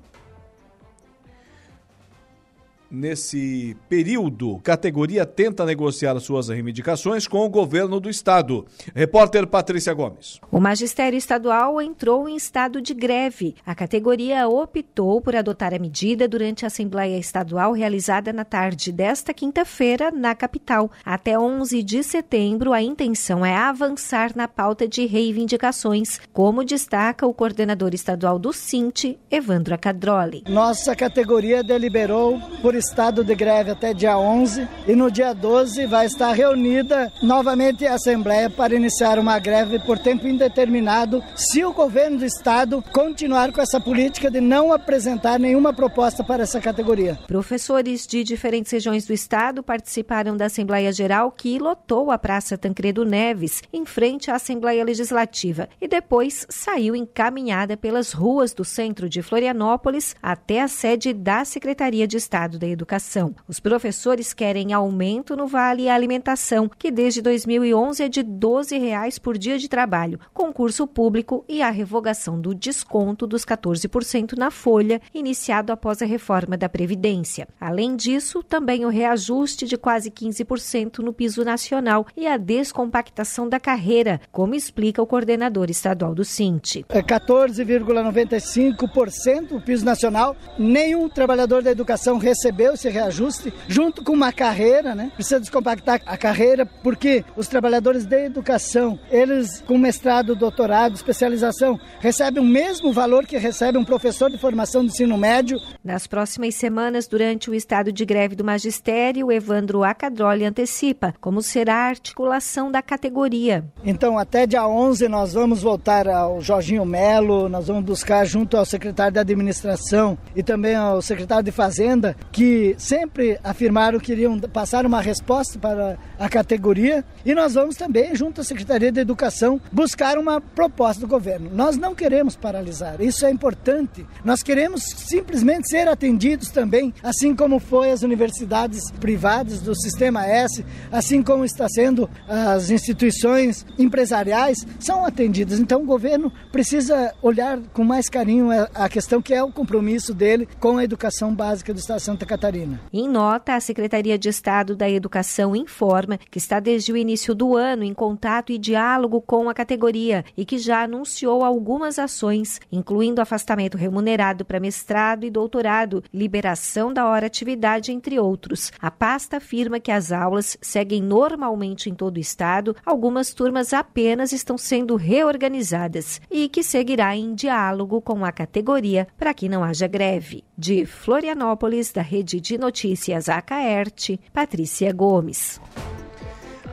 Nesse período, categoria tenta negociar suas reivindicações com o governo do estado. Repórter Patrícia Gomes. O magistério estadual entrou em estado de greve. A categoria optou por adotar a medida durante a Assembleia Estadual realizada na tarde desta quinta-feira na capital. Até 11 de setembro, a intenção é avançar na pauta de reivindicações, como destaca o coordenador estadual do Cinti, Evandro Acadroli. Nossa categoria deliberou por estado de greve até dia 11 e no dia 12 vai estar reunida novamente a Assembleia para iniciar uma greve por tempo indeterminado se o governo do estado continuar com essa política de não apresentar nenhuma proposta para essa categoria. Professores de diferentes regiões do estado participaram da Assembleia Geral que lotou a Praça Tancredo Neves em frente à Assembleia Legislativa e depois saiu encaminhada pelas ruas do centro de Florianópolis até a sede da Secretaria de Estado da Educação. Os professores querem aumento no Vale Alimentação, que desde 2011 é de 12 reais por dia de trabalho, concurso público e a revogação do desconto dos 14% na folha, iniciado após a reforma da Previdência. Além disso, também o reajuste de quase 15% no piso nacional e a descompactação da carreira, como explica o coordenador estadual do Cinti. É 14,95% o piso nacional. Nenhum trabalhador da educação recebeu recebeu esse reajuste junto com uma carreira, né? Precisa descompactar a carreira porque os trabalhadores da educação, eles com mestrado, doutorado, especialização, recebem o mesmo valor que recebe um professor de formação de ensino médio. Nas próximas semanas, durante o estado de greve do magistério, Evandro Acadroli antecipa como será a articulação da categoria. Então, até dia 11 nós vamos voltar ao Jorginho Melo, nós vamos buscar junto ao secretário de administração e também ao secretário de fazenda que sempre afirmaram que iriam passar uma resposta para a categoria e nós vamos também, junto à Secretaria de Educação, buscar uma proposta do governo. Nós não queremos paralisar, isso é importante. Nós queremos simplesmente ser atendidos também, assim como foi as universidades privadas do Sistema S, assim como está sendo as instituições empresariais, são atendidas. Então o governo precisa olhar com mais carinho a questão que é o compromisso dele com a educação básica do Estado de Santa Catarina. Em nota, a Secretaria de Estado da Educação informa que está desde o início do ano em contato e diálogo com a categoria e que já anunciou algumas ações, incluindo afastamento remunerado para mestrado e doutorado, liberação da hora atividade, entre outros. A pasta afirma que as aulas seguem normalmente em todo o estado, algumas turmas apenas estão sendo reorganizadas e que seguirá em diálogo com a categoria para que não haja greve. De Florianópolis, da Rede de Notícias Acaerte, Patrícia Gomes.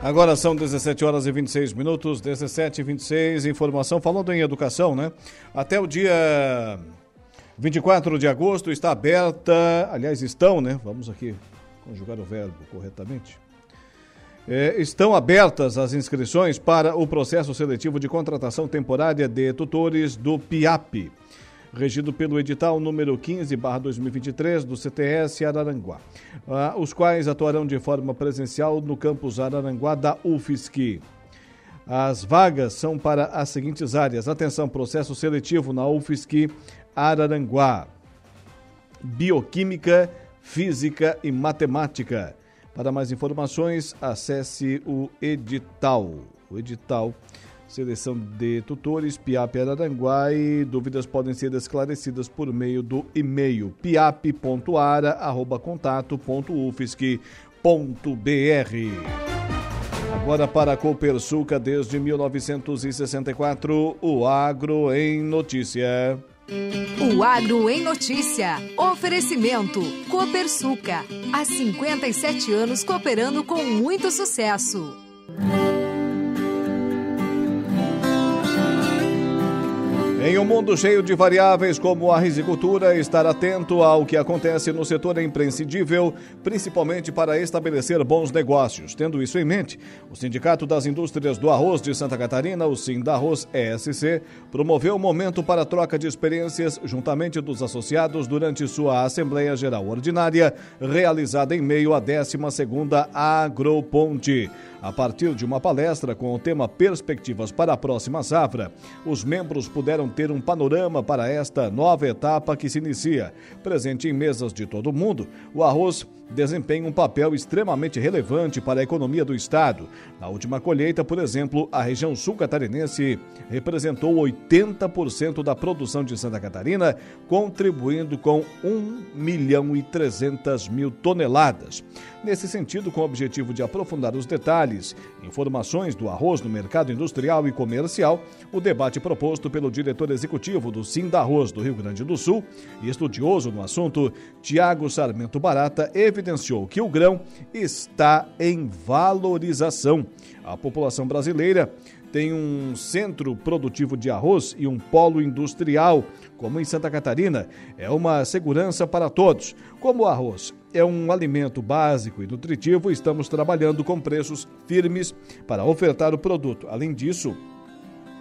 Agora são 17 horas e 26 minutos, 17 e 26. Informação falando em educação, né? Até o dia 24 de agosto está aberta, aliás, estão, né? Vamos aqui conjugar o verbo corretamente. É, estão abertas as inscrições para o processo seletivo de contratação temporária de tutores do PIAP regido pelo edital número 15/2023 do CTS Araranguá, ah, os quais atuarão de forma presencial no campus Araranguá da UFSC. As vagas são para as seguintes áreas: atenção, processo seletivo na UFSC Araranguá, Bioquímica, Física e Matemática. Para mais informações, acesse o edital. O edital Seleção de tutores, PIAP Araranguá e dúvidas podem ser esclarecidas por meio do e-mail piap.ara.contato.ufsc.br. Agora para a Copersuca, desde 1964, o Agro em Notícia. O Agro em Notícia. Oferecimento. Copersuca. Há 57 anos cooperando com muito sucesso. Em um mundo cheio de variáveis como a risicultura, estar atento ao que acontece no setor é imprescindível, principalmente para estabelecer bons negócios. Tendo isso em mente, o Sindicato das Indústrias do Arroz de Santa Catarina, o Sindarroz ESC, promoveu um momento para troca de experiências juntamente dos associados durante sua Assembleia Geral Ordinária, realizada em meio à 12ª Agroponte. A partir de uma palestra com o tema Perspectivas para a Próxima Safra, os membros puderam ter um panorama para esta nova etapa que se inicia. Presente em mesas de todo o mundo, o arroz desempenha um papel extremamente relevante para a economia do estado. Na última colheita, por exemplo, a região sul catarinense representou 80% da produção de Santa Catarina, contribuindo com 1 milhão e 300 mil toneladas. Nesse sentido, com o objetivo de aprofundar os detalhes, informações do arroz no mercado industrial e comercial, o debate proposto pelo diretor executivo do Sim da Arroz do Rio Grande do Sul e estudioso no assunto, Tiago Sarmento Barata, evidenciou que o grão está em valorização. A população brasileira tem um centro produtivo de arroz e um polo industrial, como em Santa Catarina. É uma segurança para todos. Como o arroz é um alimento básico e nutritivo, estamos trabalhando com preços firmes para ofertar o produto. Além disso,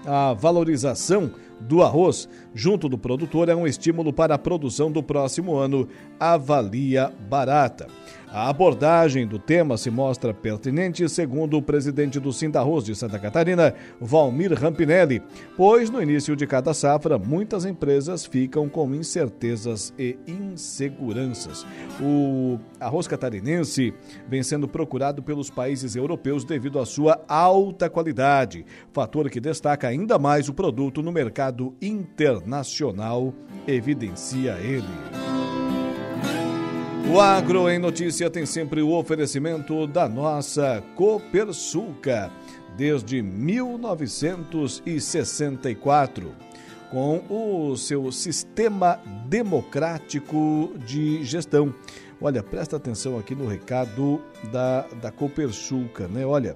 a valorização do arroz junto do produtor é um estímulo para a produção do próximo ano. Avalia barata. A abordagem do tema se mostra pertinente, segundo o presidente do Sindarroz de Santa Catarina, Valmir Rampinelli, pois no início de cada safra muitas empresas ficam com incertezas e inseguranças. O arroz catarinense vem sendo procurado pelos países europeus devido à sua alta qualidade, fator que destaca ainda mais o produto no mercado internacional, evidencia ele. O Agro em Notícia tem sempre o oferecimento da nossa Copersuca, desde 1964, com o seu sistema democrático de gestão. Olha, presta atenção aqui no recado da, da Copersuca, né? Olha,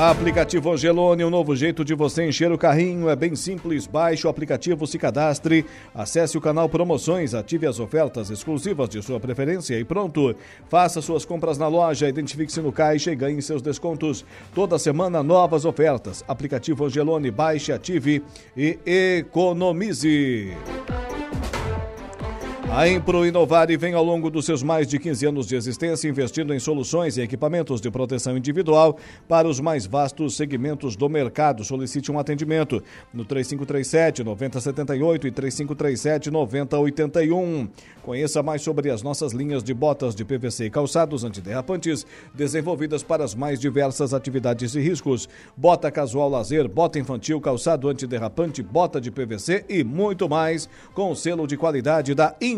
Aplicativo Angelone, um novo jeito de você encher o carrinho. É bem simples. Baixe o aplicativo, se cadastre, acesse o canal Promoções, ative as ofertas exclusivas de sua preferência e pronto. Faça suas compras na loja, identifique-se no caixa e ganhe seus descontos. Toda semana, novas ofertas. Aplicativo Angelone, baixe, ative e economize. A Impro Inovar vem ao longo dos seus mais de 15 anos de existência investindo em soluções e equipamentos de proteção individual para os mais vastos segmentos do mercado. Solicite um atendimento no 3537 9078 e 3537 9081. Conheça mais sobre as nossas linhas de botas de PVC e calçados antiderrapantes desenvolvidas para as mais diversas atividades e riscos. Bota casual lazer, bota infantil, calçado antiderrapante, bota de PVC e muito mais com selo de qualidade da Impro.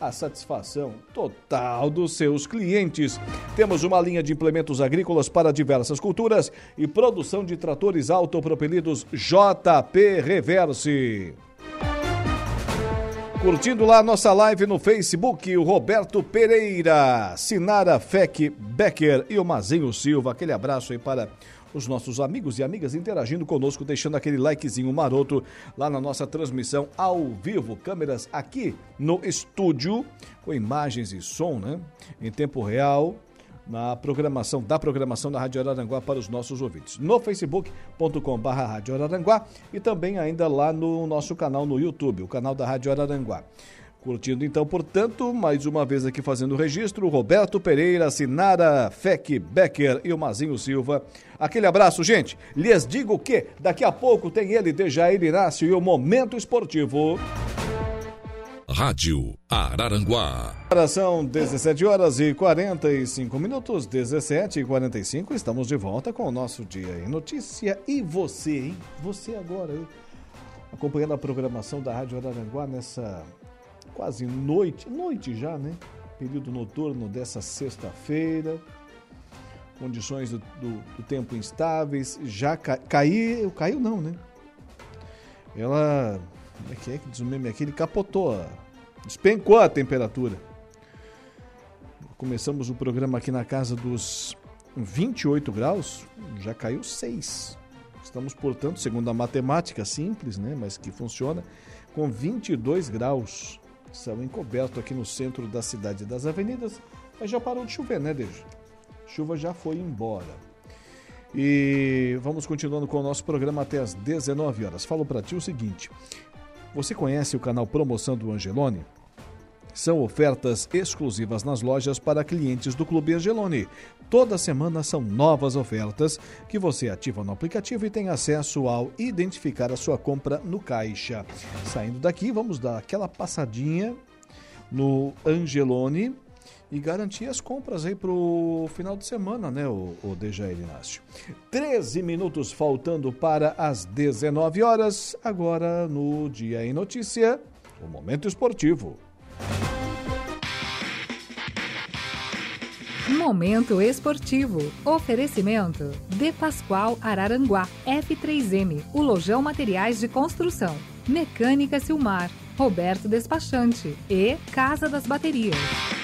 a satisfação total dos seus clientes. Temos uma linha de implementos agrícolas para diversas culturas e produção de tratores autopropelidos JP Reverse. Curtindo lá a nossa live no Facebook, o Roberto Pereira, Sinara Feck Becker e o Mazinho Silva. Aquele abraço aí para os nossos amigos e amigas interagindo conosco, deixando aquele likezinho maroto lá na nossa transmissão ao vivo. Câmeras aqui no estúdio, com imagens e som, né? Em tempo real, na programação, da programação da Rádio Araranguá para os nossos ouvintes. No facebook.com.br Rádio Araranguá e também ainda lá no nosso canal no YouTube, o canal da Rádio Araranguá. Curtindo então, portanto, mais uma vez aqui fazendo o registro, Roberto Pereira, Sinara Feck Becker e o Mazinho Silva. Aquele abraço, gente. Lhes digo que daqui a pouco tem ele, Dejair Inácio e o Momento Esportivo. Rádio Araranguá. São 17 horas e 45 minutos, 17 e 45. Estamos de volta com o nosso Dia em Notícia. E você, hein? Você agora, hein? Acompanhando a programação da Rádio Araranguá nessa quase noite, noite já, né? Período noturno dessa sexta-feira. Condições do, do, do, tempo instáveis. Já ca, caiu, caiu não, né? Ela, como é que é que diz o meme aqui? Ele capotou, despencou a temperatura. Começamos o programa aqui na casa dos 28 graus, já caiu 6. Estamos, portanto, segundo a matemática simples, né, mas que funciona, com 22 graus. Céu encoberto aqui no centro da cidade das avenidas, mas já parou de chover, né, Dejo? Chuva já foi embora. E vamos continuando com o nosso programa até as 19 horas. Falo para ti o seguinte: você conhece o canal Promoção do Angelone? São ofertas exclusivas nas lojas para clientes do Clube Angelone. Toda semana são novas ofertas que você ativa no aplicativo e tem acesso ao identificar a sua compra no caixa. Saindo daqui, vamos dar aquela passadinha no Angelone e garantir as compras aí pro final de semana, né, o, o Dejair Inácio. 13 minutos faltando para as 19 horas, agora no Dia em Notícia, o Momento Esportivo. Momento Esportivo. Oferecimento. De Pascoal Araranguá. F3M. O Lojão Materiais de Construção. Mecânica Silmar. Roberto Despachante. E Casa das Baterias.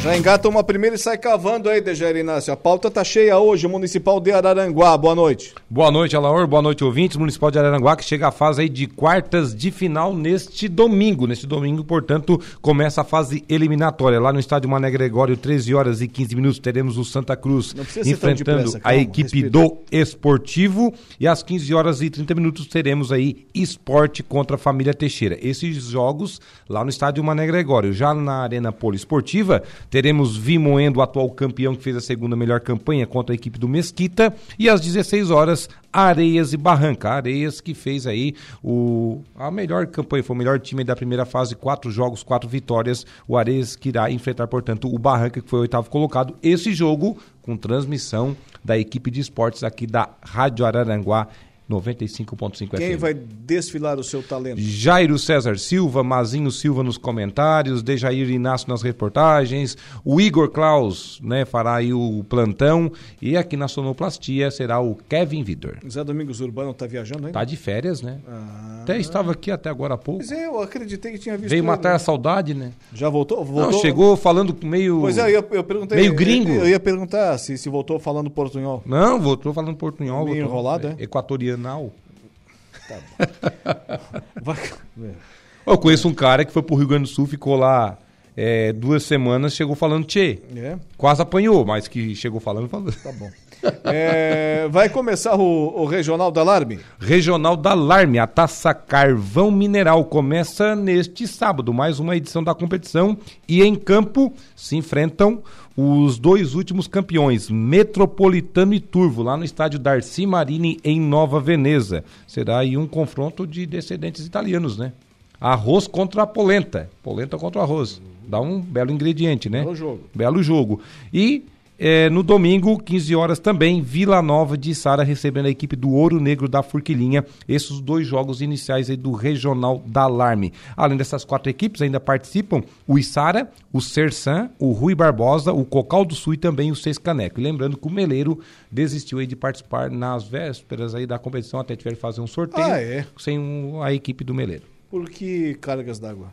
Já engata uma primeira e sai cavando aí, Dejair Inácio. A pauta tá cheia hoje, Municipal de Araranguá. Boa noite. Boa noite, Alaor. Boa noite, ouvintes. Municipal de Araranguá que chega à fase aí de quartas de final neste domingo. Neste domingo, portanto, começa a fase eliminatória. Lá no estádio Mané Gregório, 13 horas e 15 minutos, teremos o Santa Cruz enfrentando Calma, a equipe respira. do Esportivo. E às 15 horas e 30 minutos teremos aí Esporte contra a família Teixeira. Esses jogos lá no estádio Mané Gregório. Já na Arena Poliesportiva, Teremos Vimoendo, o atual campeão que fez a segunda melhor campanha contra a equipe do Mesquita. E às 16 horas, Areias e Barranca. Areias que fez aí o, a melhor campanha, foi o melhor time da primeira fase, quatro jogos, quatro vitórias. O Areias que irá enfrentar, portanto, o Barranca, que foi o oitavo colocado. Esse jogo com transmissão da equipe de esportes aqui da Rádio Araranguá 95.5 Quem vai desfilar o seu talento? Jairo César Silva, Mazinho Silva nos comentários, Dejair Inácio nas reportagens, o Igor Klaus né, fará aí o plantão e aqui na sonoplastia será o Kevin Vitor. Zé Domingos Urbano está viajando ainda? Tá de férias, né? Ah. Até estava aqui até agora há pouco. Pois é, eu acreditei que tinha visto Veio matar ele. a saudade, né? Já voltou? voltou? Não, chegou falando meio... Pois é, eu, eu perguntei... Meio gringo. Eu, eu ia perguntar se, se voltou falando portunhol. Não, voltou falando portunhol. Meio enrolado, é? Equatorianal. Tá bom. Eu conheço um cara que foi pro Rio Grande do Sul, ficou lá é, duas semanas, chegou falando tchê. É. Quase apanhou, mas que chegou falando, falou. Tá bom. É, vai começar o, o, Regional da Alarme? Regional da Alarme, a Taça Carvão Mineral, começa neste sábado, mais uma edição da competição. E em campo se enfrentam os dois últimos campeões, Metropolitano e Turvo, lá no estádio Darcy Marini, em Nova Veneza. Será aí um confronto de descendentes italianos, né? Arroz contra a polenta. Polenta contra o arroz. Dá um belo ingrediente, né? Belo jogo. Belo jogo. E é, no domingo, 15 horas também, Vila Nova de Sara recebendo a equipe do Ouro Negro da Forquilinha. Esses dois jogos iniciais aí do Regional da Alarme. Além dessas quatro equipes, ainda participam o Isara, o Sersan, o Rui Barbosa, o Cocal do Sul e também o Seis Caneco. E lembrando que o Meleiro desistiu aí de participar nas vésperas aí da competição, até tiver que fazer um sorteio ah, é? sem um, a equipe do Meleiro. Por que cargas d'água?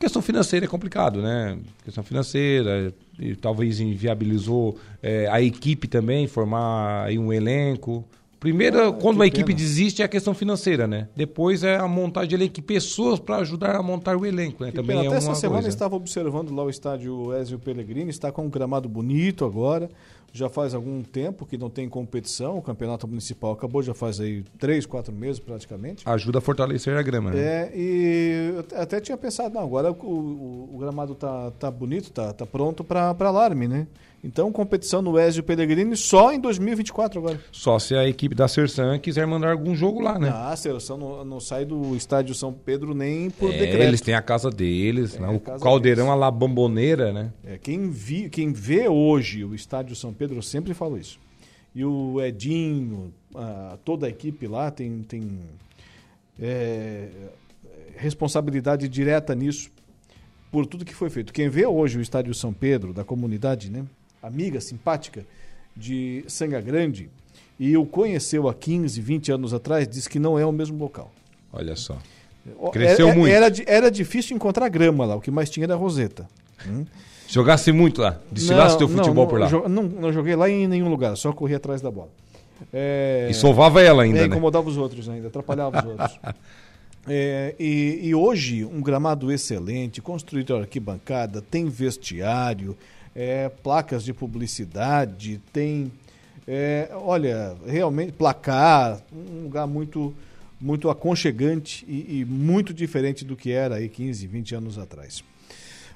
Questão financeira é complicado, né? Questão financeira, e talvez inviabilizou é, a equipe também, formar aí um elenco. Primeiro, ah, quando uma equipe pena. desiste, é a questão financeira, né? Depois é a montagem de elenco, pessoas para ajudar a montar o elenco, né? Também pena. é Até uma essa semana coisa. estava observando lá o estádio Ezio Pellegrini, está com um gramado bonito agora já faz algum tempo que não tem competição, o campeonato municipal acabou, já faz aí três, quatro meses praticamente. Ajuda a fortalecer a grama, né? É, e eu até tinha pensado, não, agora o, o, o gramado tá, tá bonito, tá, tá pronto para alarme, né? Então, competição no Ezio Pellegrini só em 2024 agora. Só se a equipe da Sersan quiser mandar algum jogo lá, né? Ah, a Sersan não, não sai do estádio São Pedro nem por é, decreto. Eles têm a casa deles, é, né? o caldeirão deles. a la bamboneira, né? É, quem, vi, quem vê hoje o estádio São Pedro, eu sempre falo isso. E o Edinho, a, toda a equipe lá tem, tem é, responsabilidade direta nisso por tudo que foi feito. Quem vê hoje o estádio São Pedro, da comunidade, né? Amiga, simpática, de Sanga Grande, e o conheceu há 15, 20 anos atrás, disse que não é o mesmo local. Olha só. Cresceu era, muito. Era, era difícil encontrar grama lá, o que mais tinha era roseta. Hum? Jogasse muito lá? Desfilasse teu futebol não, por lá? Não, não joguei lá em nenhum lugar, só corri atrás da bola. É, e sovava ela ainda, é, né? incomodava os outros ainda, atrapalhava os outros. É, e, e, hoje, um gramado excelente, construído arquibancada, tem vestiário, é, placas de publicidade, tem, é, olha, realmente placar, um lugar muito muito aconchegante e, e, muito diferente do que era aí 15, 20 anos atrás.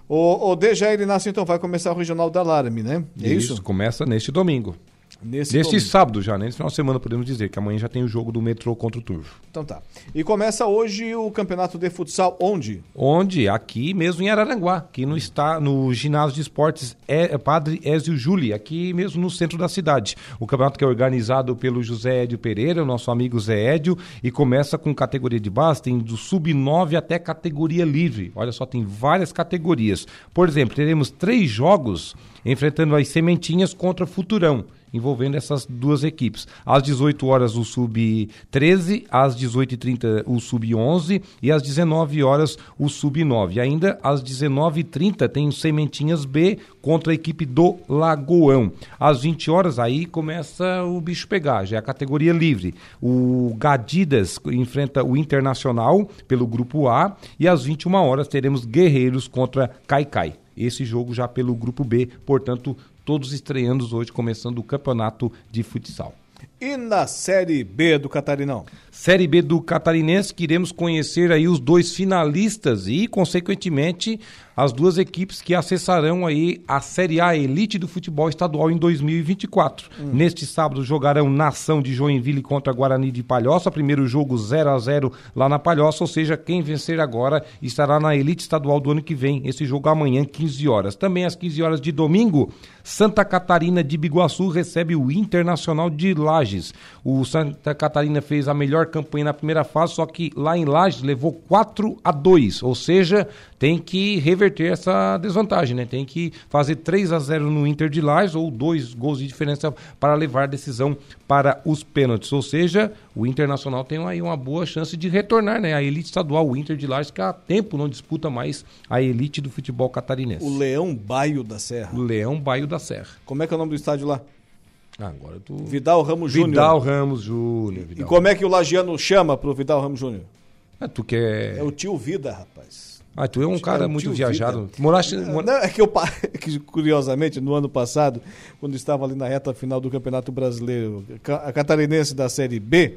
O, o Dejair Inácio, então, vai começar o Regional da Alarme, né? É isso, isso? começa neste domingo. Nesse, Nesse sábado já, né? Nesse final de semana podemos dizer que amanhã já tem o jogo do metrô contra o Turvo. Então tá. E começa hoje o campeonato de futsal onde? Onde? Aqui mesmo em Araranguá, aqui no, está, no ginásio de esportes é, Padre Ézio Júli, aqui mesmo no centro da cidade. O campeonato que é organizado pelo José Edio Pereira, o nosso amigo Zé Edio, e começa com categoria de base, tem do sub-9 até categoria livre. Olha só, tem várias categorias. Por exemplo, teremos três jogos enfrentando as sementinhas contra Futurão envolvendo essas duas equipes. Às 18 horas o sub-13, às 18h30 o sub-11 e às 19 horas o sub-9. Ainda às 19h30 tem o Sementinhas B contra a equipe do Lagoão. Às 20 horas aí começa o bicho pegar, já é a categoria livre. O Gadidas enfrenta o Internacional pelo grupo A e às 21 horas teremos Guerreiros contra Caicai. Esse jogo já pelo grupo B, portanto, todos estreando hoje, começando o campeonato de futsal. E na Série B do Catarinão? Série B do Catarinense, queremos conhecer aí os dois finalistas e, consequentemente, as duas equipes que acessarão aí a Série A Elite do futebol estadual em 2024. Hum. Neste sábado jogarão Nação de Joinville contra Guarani de Palhoça, primeiro jogo 0 a 0 lá na Palhoça, ou seja, quem vencer agora estará na Elite estadual do ano que vem. Esse jogo amanhã 15 horas. Também às 15 horas de domingo, Santa Catarina de Biguaçu recebe o Internacional de Lages. O Santa Catarina fez a melhor campanha na primeira fase, só que lá em Lages levou 4 a 2, ou seja, tem que reverter essa desvantagem, né? Tem que fazer 3 a 0 no Inter de Lages ou dois gols de diferença para levar a decisão para os pênaltis. Ou seja, o Internacional tem aí uma boa chance de retornar, né? A elite estadual, o Inter de Lages, que há tempo não disputa mais a elite do futebol catarinense. O Leão Baio da Serra. O Leão Baio da Serra. Como é que é o nome do estádio lá? Ah, agora tu... Vidal Ramos Júnior. Vidal Ramos Júnior. E como é que o Lagiano chama pro Vidal Ramos Júnior? Ah, tu quer... É o tio Vida, rapaz. Ah, tu é um cara muito viajado. Moraste, não, não, é que eu que, curiosamente no ano passado, quando estava ali na reta final do Campeonato Brasileiro, a catarinense da Série B,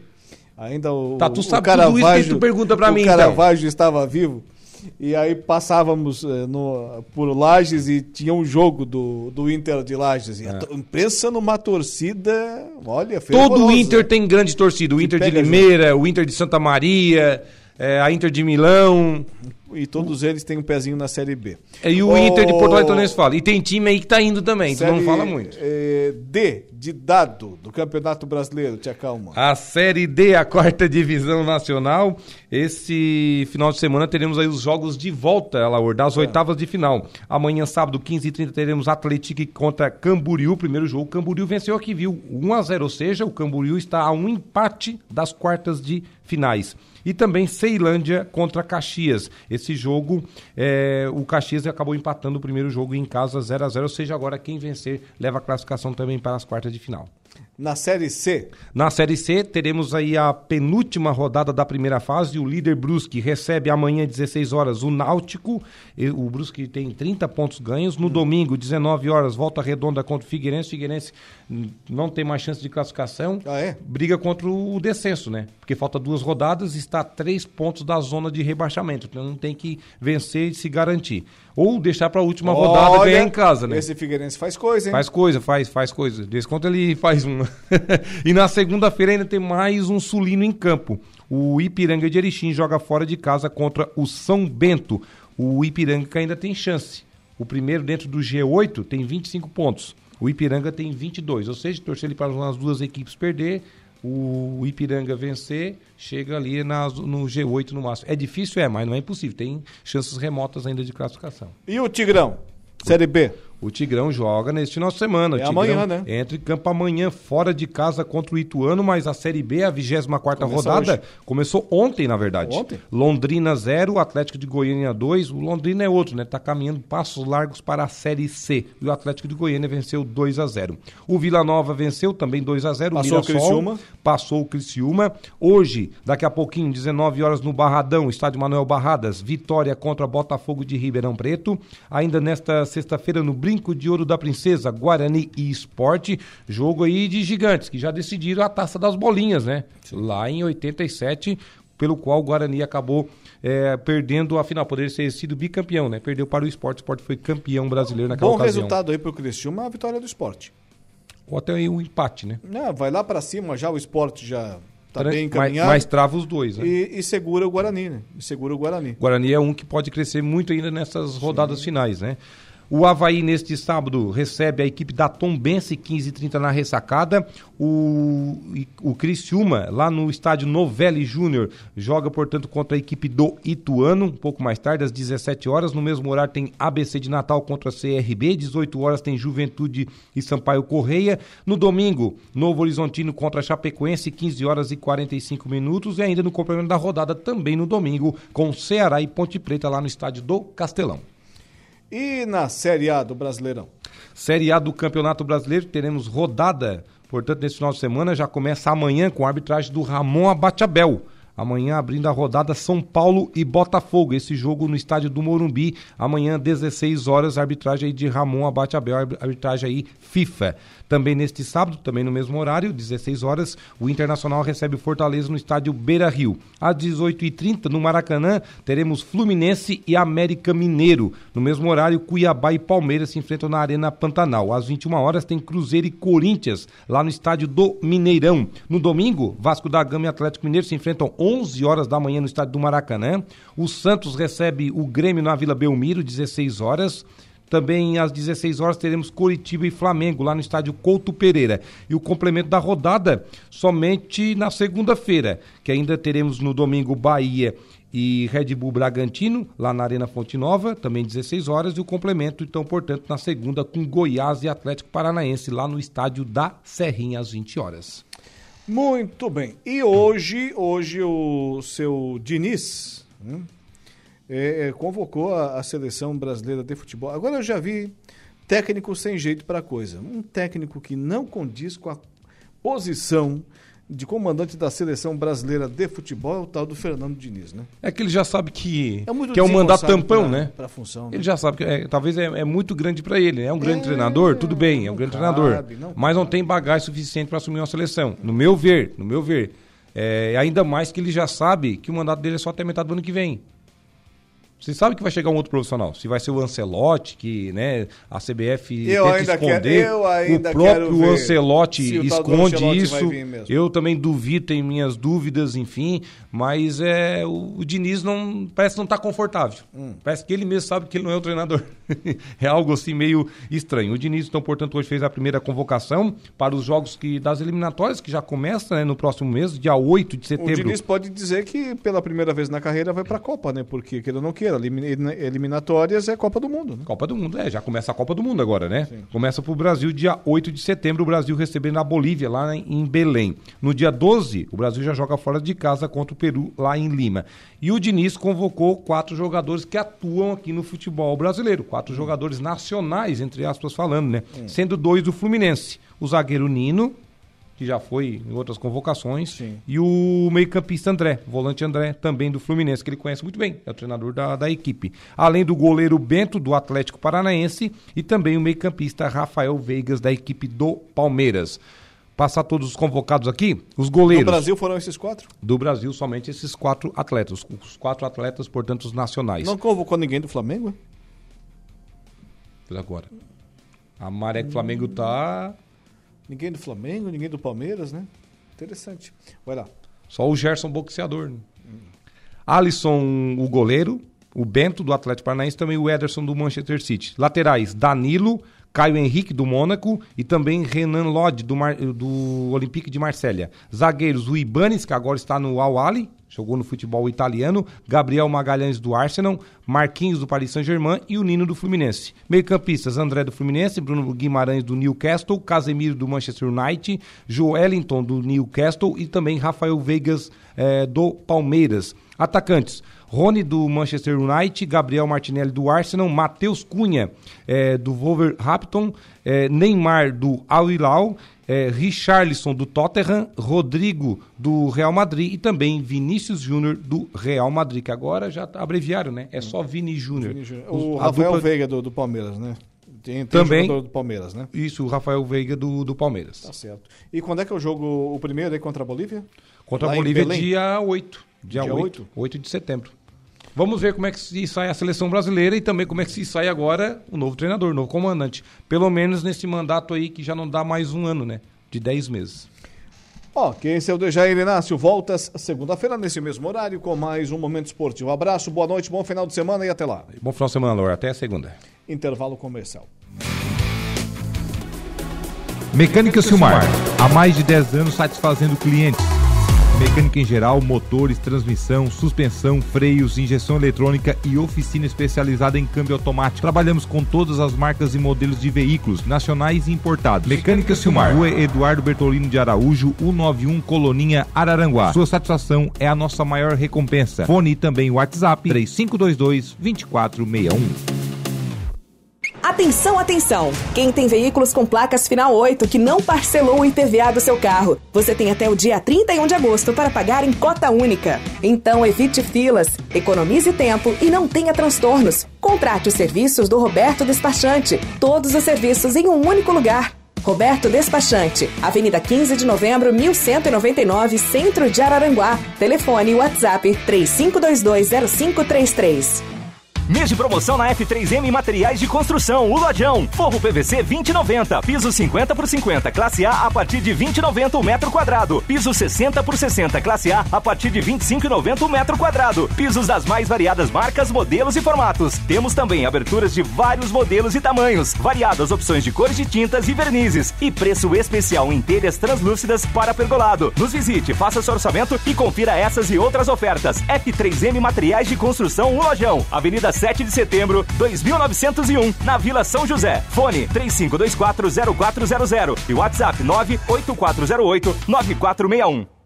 ainda o Tá, tu sabe o Caravaggio, tudo isso que tu pergunta para mim, O então. Caravaggio então. estava vivo. E aí passávamos eh, no, por Lages e tinha um jogo do, do Inter de Lages. E é. a imprensa numa torcida, olha, fervorosa. Todo o Inter tem grande torcida. O Inter de Limeira, o Inter de Santa Maria, é, a Inter de Milão. E todos eles têm um pezinho na Série B. E o. Inter de Porto Alegre também fala. E tem time aí que tá indo também, série, tu não fala muito. É, D, de dado, do Campeonato Brasileiro, te acalma. A Série D, a quarta divisão nacional. Esse final de semana teremos aí os jogos de volta, Laur, das é. oitavas de final. Amanhã, sábado, 15h30, teremos Atlético contra Camboriú. Primeiro jogo, Camboriú venceu aqui, viu? 1x0, ou seja, o Camboriú está a um empate das quartas de finais e também Ceilândia contra Caxias. Esse jogo, é, o Caxias acabou empatando o primeiro jogo em casa 0 a 0 ou seja, agora quem vencer leva a classificação também para as quartas de final. Na Série C? Na Série C, teremos aí a penúltima rodada da primeira fase. O líder Brusque recebe amanhã, 16 horas, o Náutico. O Brusque tem 30 pontos ganhos. No domingo, 19 horas, volta redonda contra o Figueirense. Figueirense não tem mais chance de classificação. Ah, é? Briga contra o descenso, né? Porque falta duas rodadas e está a três pontos da zona de rebaixamento. Então não tem que vencer e se garantir. Ou deixar para a última Olha, rodada ganhar em casa, né? Esse Figueirense faz coisa, hein? Faz coisa, faz, faz coisa. Desse conta ele faz uma. e na segunda-feira ainda tem mais um sulino em campo. O Ipiranga de Erechim joga fora de casa contra o São Bento. O Ipiranga ainda tem chance. O primeiro dentro do G8 tem 25 pontos. O Ipiranga tem 22. Ou seja, torcer ele para as duas equipes perder, o Ipiranga vencer, chega ali na, no G8 no máximo. É difícil, é, mas não é impossível. Tem chances remotas ainda de classificação. E o Tigrão? Série B? O Tigrão joga neste final de semana. É amanhã, né? Entra em campo amanhã, fora de casa contra o Ituano, mas a Série B, a 24 rodada, hoje. começou ontem, na verdade. Ontem? Londrina 0, Atlético de Goiânia 2. O Londrina é outro, né? Tá caminhando passos largos para a Série C. E o Atlético de Goiânia venceu 2 a 0 O Vila Nova venceu também 2 a 0 Passou o Criciúma. Passou o Criciúma. Hoje, daqui a pouquinho, 19 horas no Barradão, estádio Manuel Barradas, vitória contra Botafogo de Ribeirão Preto. Ainda nesta sexta-feira, no Brinco de Ouro da Princesa, Guarani e Esporte. Jogo aí de gigantes, que já decidiram a taça das bolinhas, né? Lá em 87, pelo qual o Guarani acabou é, perdendo a final. Poderia ter sido bicampeão, né? Perdeu para o esporte. O esporte foi campeão brasileiro naquela Bom ocasião. Bom resultado aí para o Criciúma, a vitória do esporte. Ou até aí um empate, né? Não, vai lá para cima já, o esporte já tá bem encaminhado. Mas, mas trava os dois, né? E, e, segura o Guarani, né? E segura o Guarani. Guarani é um que pode crescer muito ainda nessas rodadas Sim. finais, né? O Havaí, neste sábado, recebe a equipe da Tombense, 15h30 na ressacada. O, o Criciúma, lá no estádio Novelli Júnior, joga, portanto, contra a equipe do Ituano, um pouco mais tarde, às 17 horas. No mesmo horário tem ABC de Natal contra a CRB, 18 horas tem Juventude e Sampaio Correia. No domingo, Novo Horizontino contra Chapecoense, 15 horas e 45 minutos. E ainda no complemento da rodada, também no domingo, com Ceará e Ponte Preta lá no estádio do Castelão. E na Série A do Brasileirão? Série A do Campeonato Brasileiro, teremos rodada. Portanto, nesse final de semana já começa amanhã com a arbitragem do Ramon Abateabel. Amanhã abrindo a rodada São Paulo e Botafogo. Esse jogo no estádio do Morumbi. Amanhã, 16 horas, arbitragem de Ramon Abate Abel, arbitragem aí FIFA. Também neste sábado, também no mesmo horário, 16 horas, o Internacional recebe Fortaleza no estádio Beira Rio. Às 18h30, no Maracanã, teremos Fluminense e América Mineiro. No mesmo horário, Cuiabá e Palmeiras se enfrentam na Arena Pantanal. Às 21 horas tem Cruzeiro e Corinthians, lá no estádio do Mineirão. No domingo, Vasco da Gama e Atlético Mineiro se enfrentam 11 horas da manhã no estádio do Maracanã. O Santos recebe o Grêmio na Vila Belmiro, 16 horas. Também às 16 horas teremos Curitiba e Flamengo lá no estádio Couto Pereira. E o complemento da rodada somente na segunda-feira, que ainda teremos no domingo Bahia e Red Bull Bragantino, lá na Arena Fonte Nova, também 16 horas, e o complemento, então, portanto, na segunda, com Goiás e Atlético Paranaense, lá no estádio da Serrinha, às 20 horas. Muito bem. E hoje, hoje o seu Diniz, né? é, é, convocou a, a, seleção brasileira de futebol. Agora eu já vi técnico sem jeito para coisa. Um técnico que não condiz com a posição de comandante da seleção brasileira de futebol é o tal do Fernando Diniz, né? É que ele já sabe que é, que é um mandato tampão, pra, né? Função, né? Ele já sabe que é, talvez é, é, muito grande para ele. É um grande é, treinador, tudo bem, é um grande cabe, treinador, não mas não tem bagagem suficiente para assumir uma seleção. No meu ver, no meu ver, é, ainda mais que ele já sabe que o mandato dele é só até metade do ano que vem. Você sabe que vai chegar um outro profissional. Se vai ser o Ancelotti, que né, a CBF eu tenta esconder. Quero, o próprio Ancelotti esconde Ancelotti isso. Eu também duvido, tenho minhas dúvidas, enfim. Mas é, o, o Diniz não parece não estar tá confortável. Hum. Parece que ele mesmo sabe que ele não é o treinador. é algo assim meio estranho. O Diniz, então, portanto, hoje fez a primeira convocação para os jogos que, das eliminatórias, que já começa né, no próximo mês, dia 8 de setembro. O Diniz pode dizer que pela primeira vez na carreira vai para a Copa, né? Porque, que ele não queira, eliminatórias é Copa do Mundo. Né? Copa do Mundo, é, já começa a Copa do Mundo agora, né? Sim. Começa para o Brasil dia 8 de setembro, o Brasil recebendo a Bolívia lá em Belém. No dia 12, o Brasil já joga fora de casa contra o Peru lá em Lima. E o Diniz convocou quatro jogadores que atuam aqui no futebol brasileiro, quatro hum. jogadores nacionais, entre aspas falando, né? Hum. Sendo dois do Fluminense. O zagueiro Nino, que já foi em outras convocações, Sim. e o meio-campista André, volante André, também do Fluminense, que ele conhece muito bem, é o treinador da, da equipe. Além do goleiro Bento, do Atlético Paranaense, e também o meio-campista Rafael Veigas, da equipe do Palmeiras. Passar todos os convocados aqui, os goleiros. Do Brasil foram esses quatro? Do Brasil, somente esses quatro atletas. Os quatro atletas, portanto, os nacionais. Não convocou ninguém do Flamengo? Agora. A maré que o Flamengo tá Ninguém do Flamengo, ninguém do Palmeiras, né? Interessante. Vai lá. Só o Gerson boxeador. Né? Hum. Alisson, o goleiro. O Bento, do Atlético Paranaense. Também o Ederson, do Manchester City. Laterais, Danilo, Caio Henrique, do Mônaco. E também Renan Lodge, do, Mar... do Olympique de Marselha. Zagueiros, o Ibanes, que agora está no Al-Ali jogou no futebol italiano, Gabriel Magalhães do Arsenal, Marquinhos do Paris Saint-Germain e o Nino do Fluminense. Meio-campistas, André do Fluminense, Bruno Guimarães do Newcastle, Casemiro do Manchester United, Joelinton do Newcastle e também Rafael Vegas eh, do Palmeiras. Atacantes, Rony do Manchester United, Gabriel Martinelli do Arsenal, Matheus Cunha eh, do Wolverhampton, eh, Neymar do Al Hilal é, Richarlison do Tottenham, Rodrigo do Real Madrid e também Vinícius Júnior do Real Madrid, que agora já tá abreviaram, né? É só Vini Júnior. O Rafael dupla... Veiga do, do, Palmeiras, né? Tem, tem também do Palmeiras, né? Isso, o Rafael Veiga do, do Palmeiras. Tá certo. E quando é que é o jogo, o primeiro aí contra a Bolívia? Contra Lá a Bolívia dia 8. Dia, dia 8, 8? 8 de setembro. Vamos ver como é que se sai a seleção brasileira e também como é que se sai agora o novo treinador, o novo comandante. Pelo menos nesse mandato aí que já não dá mais um ano, né? De 10 meses. Ok, esse é o Dejair Inácio. Voltas segunda-feira, nesse mesmo horário, com mais um Momento Esportivo. Um abraço, boa noite, bom final de semana e até lá. Bom final de semana, Laura. Até a segunda. Intervalo comercial. Mecânica Silmar. Há mais de 10 anos satisfazendo clientes Mecânica em geral, motores, transmissão, suspensão, freios, injeção eletrônica e oficina especializada em câmbio automático. Trabalhamos com todas as marcas e modelos de veículos, nacionais e importados. Mecânica Silmar, Rua Eduardo Bertolino de Araújo, 191 Coloninha, Araranguá. Sua satisfação é a nossa maior recompensa. Fone e também WhatsApp 3522 2461. Atenção, atenção! Quem tem veículos com placas final 8 que não parcelou o IPVA do seu carro, você tem até o dia 31 de agosto para pagar em cota única. Então evite filas, economize tempo e não tenha transtornos. Contrate os serviços do Roberto Despachante. Todos os serviços em um único lugar. Roberto Despachante, Avenida 15 de Novembro, 1199, Centro de Araranguá. Telefone WhatsApp 35220533. Mês de promoção na F3M Materiais de Construção, o Lojão. Forro PVC 20,90. Piso 50 por 50, classe A a partir de 20,90 o metro quadrado. Piso 60 por 60, classe A a partir de 25,90 o metro quadrado. Pisos das mais variadas marcas, modelos e formatos. Temos também aberturas de vários modelos e tamanhos, variadas opções de cores de tintas e vernizes e preço especial em telhas translúcidas para pergolado. Nos visite, faça seu orçamento e confira essas e outras ofertas. F3M Materiais de Construção, o Lojão. Avenida 7 de setembro, 2901, na Vila São José. Fone 35240400 e WhatsApp 984089461.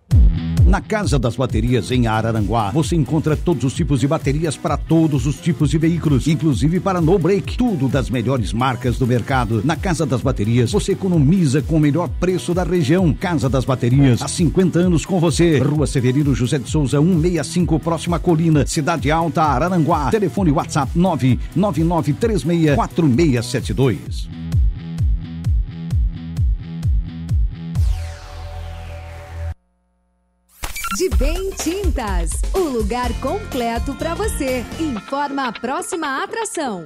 Na Casa das Baterias em Araranguá, você encontra todos os tipos de baterias para todos os tipos de veículos, inclusive para no break. Tudo das melhores marcas do mercado. Na Casa das Baterias, você economiza com o melhor preço da região. Casa das Baterias, há 50 anos com você. Rua Severino José de Souza, 165, próxima colina, Cidade Alta, Araranguá. Telefone WhatsApp 99936 De Bem Tintas, o lugar completo para você. Informa a próxima atração.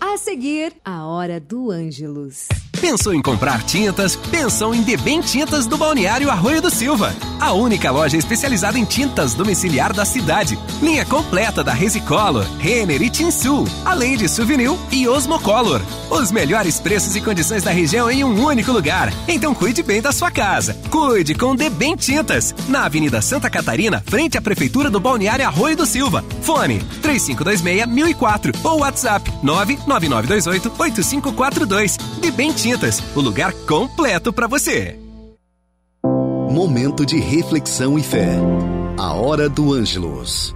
A seguir, a hora do Ângelus. Pensou em comprar tintas? Pensou em Debem Tintas do Balneário Arroio do Silva. A única loja especializada em tintas domiciliar da cidade. Linha completa da Resicolor, Renner e Tinsul, além de Souvenir e Osmocolor. Os melhores preços e condições da região em um único lugar. Então cuide bem da sua casa. Cuide com Debem Tintas. Na Avenida Santa Catarina, frente à Prefeitura do Balneário Arroio do Silva. Fone 3526-1004 ou WhatsApp 99928-8542. Debem Tintas Tintas, o lugar completo para você. Momento de reflexão e fé. A hora do Ângelos.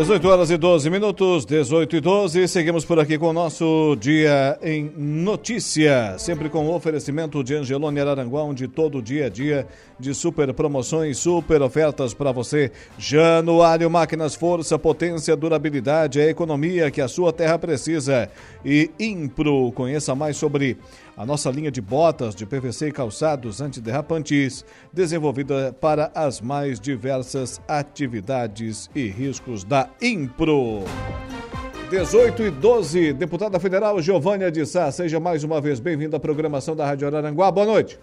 18 horas e 12 minutos, 18 e 12. Seguimos por aqui com o nosso Dia em Notícia. Sempre com o oferecimento de Angelone Araranguá, onde todo dia a é dia de super promoções, super ofertas para você. Januário Máquinas Força, potência, durabilidade, a economia que a sua terra precisa. E Impro, conheça mais sobre a nossa linha de botas de PVC e calçados antiderrapantes, desenvolvida para as mais diversas atividades e riscos da Impro. 18 e 12, deputada federal Giovânia de Sá, seja mais uma vez bem-vinda à programação da Rádio Araranguá. Boa noite.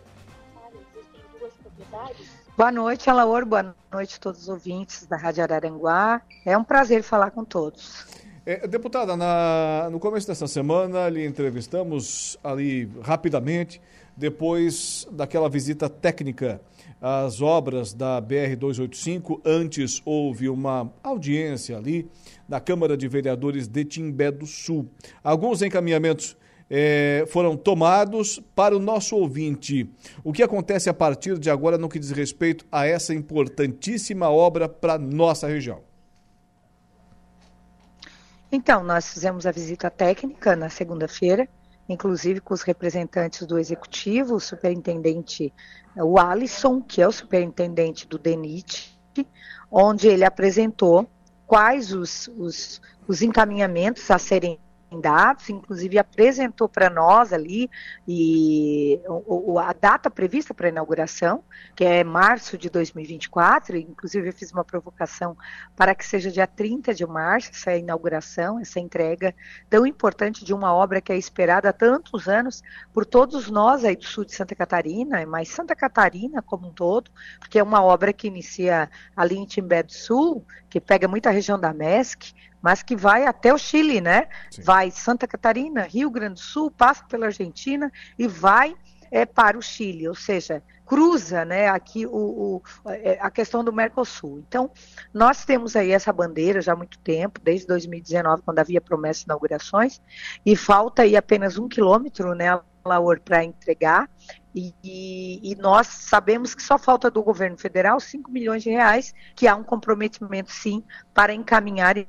Boa noite, Alaor. Boa noite a todos os ouvintes da Rádio Araranguá. É um prazer falar com todos. É, deputada, na, no começo dessa semana lhe entrevistamos ali rapidamente, depois daquela visita técnica às obras da BR-285. Antes houve uma audiência ali na Câmara de Vereadores de Timbé do Sul. Alguns encaminhamentos é, foram tomados para o nosso ouvinte. O que acontece a partir de agora no que diz respeito a essa importantíssima obra para nossa região? Então, nós fizemos a visita técnica na segunda-feira, inclusive com os representantes do executivo, o superintendente, o Alisson, que é o superintendente do DENIT, onde ele apresentou quais os, os, os encaminhamentos a serem dados, inclusive apresentou para nós ali e o, a data prevista para a inauguração, que é março de 2024, inclusive eu fiz uma provocação para que seja dia 30 de março essa inauguração, essa entrega tão importante de uma obra que é esperada há tantos anos por todos nós aí do sul de Santa Catarina, mas Santa Catarina como um todo, porque é uma obra que inicia ali em Timbé do Sul, que pega muita região da MESC, mas que vai até o Chile, né? Sim. Vai Santa Catarina, Rio Grande do Sul, passa pela Argentina e vai é, para o Chile, ou seja, cruza né, aqui o, o, é, a questão do Mercosul. Então, nós temos aí essa bandeira já há muito tempo, desde 2019, quando havia promessas de inaugurações, e falta aí apenas um quilômetro, né, Laur, para entregar, e, e, nós sabemos que só falta do governo federal 5 milhões de reais, que há um comprometimento, sim, para encaminhar e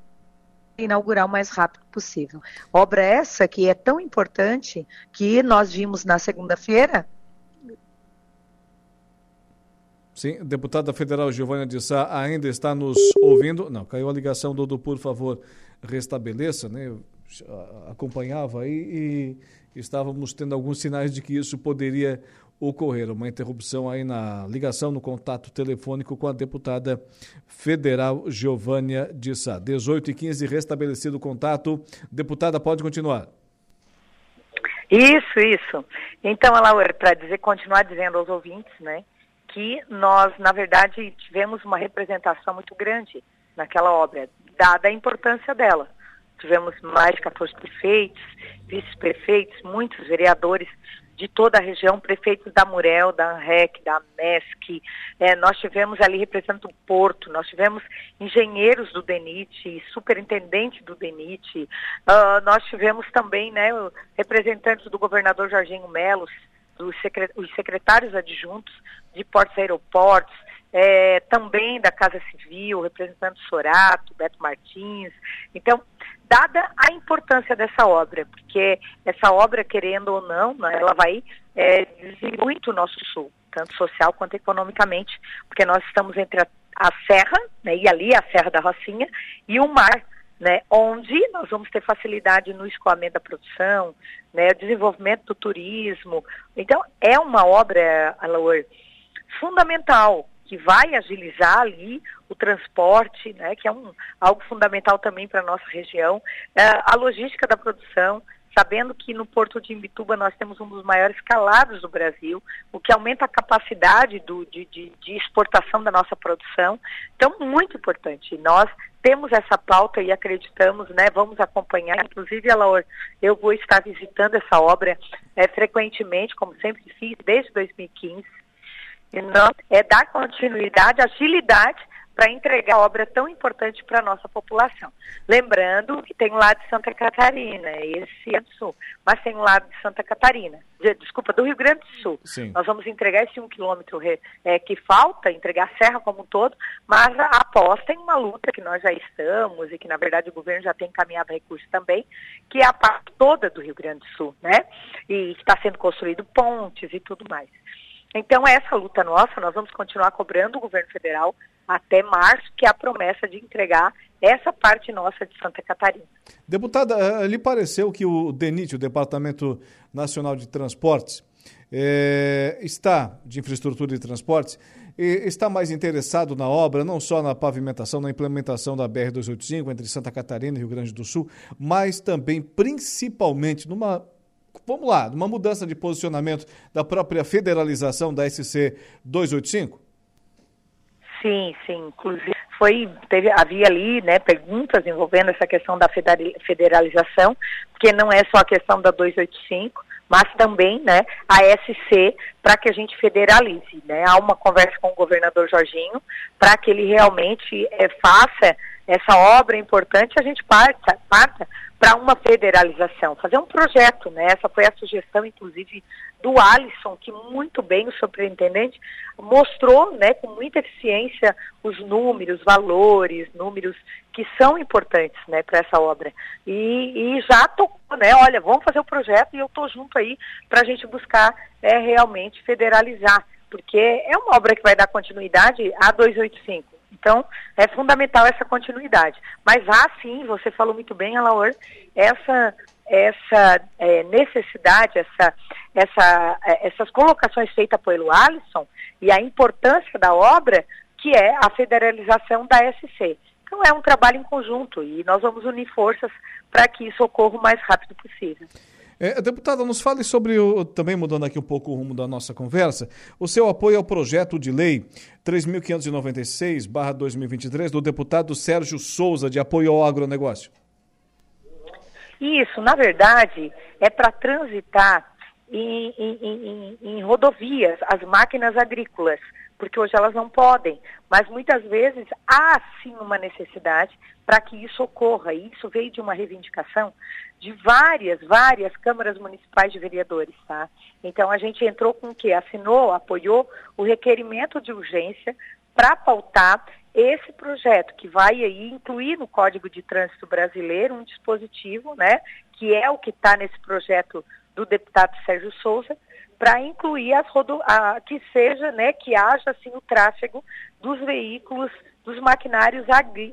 inaugurar o mais rápido possível. Obra essa que é tão importante que nós vimos na segunda-feira Sim, deputada federal Giovânia de Sá ainda está nos ouvindo. Não, caiu a ligação, Dudu, por favor, restabeleça, né? Acompanhava aí e estávamos tendo alguns sinais de que isso poderia ocorrer. Uma interrupção aí na ligação, no contato telefônico com a deputada federal Giovânia de Sá. 18 e 15, restabelecido o contato. Deputada, pode continuar. Isso, isso. Então, Laura, para dizer, continuar dizendo aos ouvintes, né? que nós, na verdade, tivemos uma representação muito grande naquela obra, dada a importância dela. Tivemos mais de 14 prefeitos, vice-prefeitos, muitos vereadores de toda a região, prefeitos da Murel, da ANREC, da MESC, é, nós tivemos ali representando o Porto, nós tivemos engenheiros do DENIT, superintendente do DENIT, uh, nós tivemos também né, representantes do governador Jorginho Melos, os secretários adjuntos de portos e aeroportos, é, também da Casa Civil, representando Sorato, Beto Martins. Então, dada a importância dessa obra, porque essa obra, querendo ou não, né, ela vai é, muito o nosso sul, tanto social quanto economicamente, porque nós estamos entre a, a serra, né, e ali a Serra da Rocinha, e o mar, né, onde nós vamos ter facilidade no escoamento da produção, né, desenvolvimento do turismo. Então, é uma obra, Alaor, fundamental, que vai agilizar ali o transporte, né, que é um, algo fundamental também para a nossa região, é, a logística da produção, sabendo que no Porto de Imbituba nós temos um dos maiores calados do Brasil, o que aumenta a capacidade do, de, de, de, exportação da nossa produção. Então, muito importante. Nós temos essa pauta e acreditamos, né? Vamos acompanhar. Inclusive, Laura, eu vou estar visitando essa obra é, frequentemente, como sempre fiz, desde 2015. E não, é dar continuidade, agilidade para entregar obra tão importante para a nossa população. Lembrando que tem um lado de Santa Catarina, esse é do Sul, mas tem um lado de Santa Catarina, de, desculpa, do Rio Grande do Sul. Sim. Nós vamos entregar esse um quilômetro é, que falta, entregar a serra como um todo, mas após tem uma luta que nós já estamos e que, na verdade, o governo já tem encaminhado recursos também, que é a parte toda do Rio Grande do Sul, né? E está sendo construído pontes e tudo mais. Então, essa luta nossa, nós vamos continuar cobrando o governo federal até março, que é a promessa de entregar essa parte nossa de Santa Catarina. Deputada, eh, lhe pareceu que o DENIT, o Departamento Nacional de Transportes, é, está, de infraestrutura de transportes, está mais interessado na obra, não só na pavimentação, na implementação da BR-285 entre Santa Catarina e Rio Grande do Sul, mas também, principalmente, numa vamos lá, numa mudança de posicionamento da própria federalização da SC 285? Sim, sim. Inclusive foi teve havia ali, né, perguntas envolvendo essa questão da federalização, porque não é só a questão da 285, mas também, né, a SC para que a gente federalize, né? Há uma conversa com o governador Jorginho para que ele realmente é, faça essa obra importante, a gente parta, parta para uma federalização, fazer um projeto, né? Essa foi a sugestão, inclusive, do Alisson, que muito bem o superintendente mostrou, né, com muita eficiência os números, valores, números que são importantes, né, para essa obra. E, e, já tocou, né? Olha, vamos fazer o projeto e eu estou junto aí para a gente buscar é, realmente federalizar, porque é uma obra que vai dar continuidade a 285 então, é fundamental essa continuidade. Mas há sim, você falou muito bem, Alaor, essa, essa é, necessidade, essa, essa, é, essas colocações feitas pelo Alisson e a importância da obra, que é a federalização da SC. Então, é um trabalho em conjunto e nós vamos unir forças para que isso ocorra o mais rápido possível. É, deputada, nos fale sobre, o, também mudando aqui um pouco o rumo da nossa conversa, o seu apoio ao projeto de lei 3.596-2023 do deputado Sérgio Souza, de apoio ao agronegócio. Isso, na verdade, é para transitar em, em, em, em rodovias, as máquinas agrícolas, porque hoje elas não podem, mas muitas vezes há sim uma necessidade para que isso ocorra. E isso veio de uma reivindicação de várias, várias câmaras municipais de vereadores, tá? Então a gente entrou com o que? Assinou, apoiou o requerimento de urgência para pautar esse projeto que vai aí incluir no Código de Trânsito Brasileiro um dispositivo, né, que é o que está nesse projeto do deputado Sérgio Souza, para incluir as rodo a, que seja, né, que haja assim o tráfego dos veículos, dos maquinários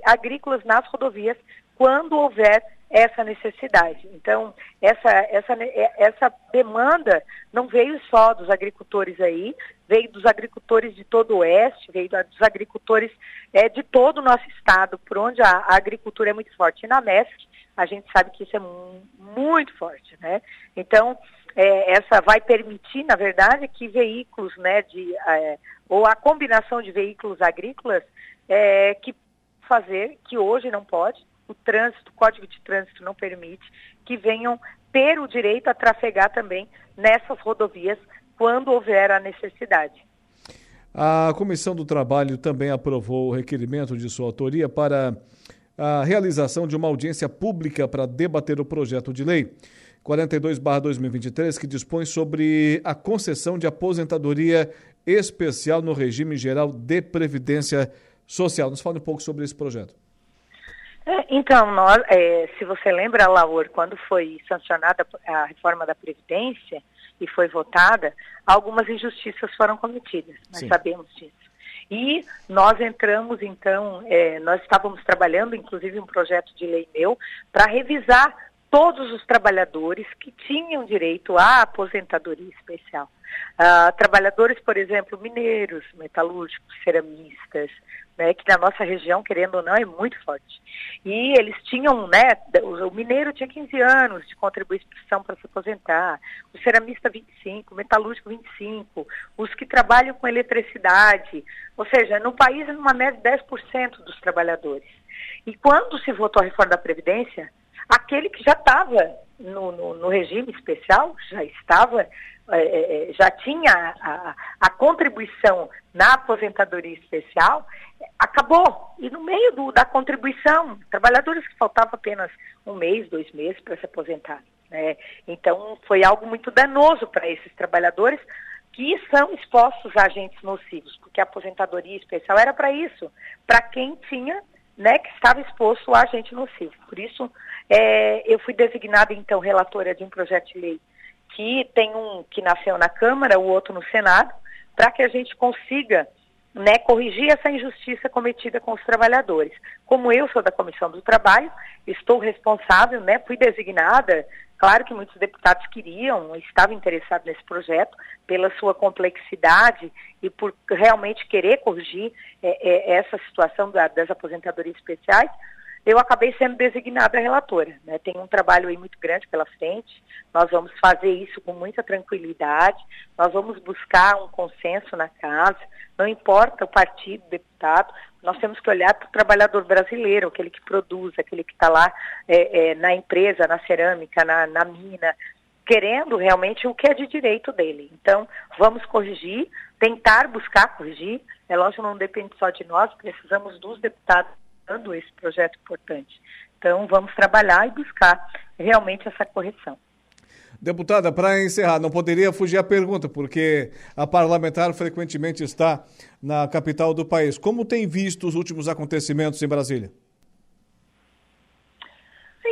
agrícolas nas rodovias quando houver essa necessidade. Então, essa, essa, essa demanda não veio só dos agricultores aí, veio dos agricultores de todo o oeste, veio dos agricultores é, de todo o nosso estado, por onde a, a agricultura é muito forte. E na MESC, a gente sabe que isso é muito forte, né? Então, é, essa vai permitir, na verdade, que veículos, né, de, é, ou a combinação de veículos agrícolas, é, que fazer, que hoje não pode, o trânsito, o Código de Trânsito não permite, que venham ter o direito a trafegar também nessas rodovias quando houver a necessidade. A Comissão do Trabalho também aprovou o requerimento de sua autoria para a realização de uma audiência pública para debater o projeto de lei 42/2023 que dispõe sobre a concessão de aposentadoria especial no regime geral de previdência social. Nos fale um pouco sobre esse projeto. É, então, nós, é, se você lembra, Laur, quando foi sancionada a reforma da Previdência e foi votada, algumas injustiças foram cometidas, nós Sim. sabemos disso. E nós entramos, então, é, nós estávamos trabalhando, inclusive, um projeto de lei meu, para revisar todos os trabalhadores que tinham direito à aposentadoria especial. Uh, trabalhadores, por exemplo, mineiros, metalúrgicos, ceramistas, né, que na nossa região, querendo ou não, é muito forte. E eles tinham, né, o, mineiro tinha 15 anos de contribuição para se aposentar, o ceramista 25, o metalúrgico 25, os que trabalham com eletricidade, ou seja, no país, numa média, 10% dos trabalhadores. E quando se votou a reforma da Previdência, aquele que já estava no, no, no, regime especial, já estava é, é, é, já tinha a, a, contribuição na aposentadoria especial, acabou. E no meio do, da contribuição, trabalhadores que faltavam apenas um mês, dois meses para se aposentar. Né? Então, foi algo muito danoso para esses trabalhadores que são expostos a agentes nocivos, porque a aposentadoria especial era para isso, para quem tinha, né, que estava exposto a agente nocivo. Por isso, é, eu fui designada, então, relatora de um projeto de lei que tem um que nasceu na Câmara, o outro no Senado, para que a gente consiga né, corrigir essa injustiça cometida com os trabalhadores. Como eu sou da Comissão do Trabalho, estou responsável, né, fui designada, claro que muitos deputados queriam, estavam interessados nesse projeto, pela sua complexidade e por realmente querer corrigir é, é, essa situação da, das aposentadorias especiais, eu acabei sendo designada relatora. Né? Tem um trabalho aí muito grande pela frente, nós vamos fazer isso com muita tranquilidade, nós vamos buscar um consenso na casa, não importa o partido, o deputado, nós temos que olhar para o trabalhador brasileiro, aquele que produz, aquele que está lá é, é, na empresa, na cerâmica, na, na mina, querendo realmente o que é de direito dele. Então, vamos corrigir, tentar buscar corrigir. É lógico, não depende só de nós, precisamos dos deputados esse projeto importante. Então, vamos trabalhar e buscar realmente essa correção. Deputada, para encerrar, não poderia fugir a pergunta, porque a parlamentar frequentemente está na capital do país. Como tem visto os últimos acontecimentos em Brasília?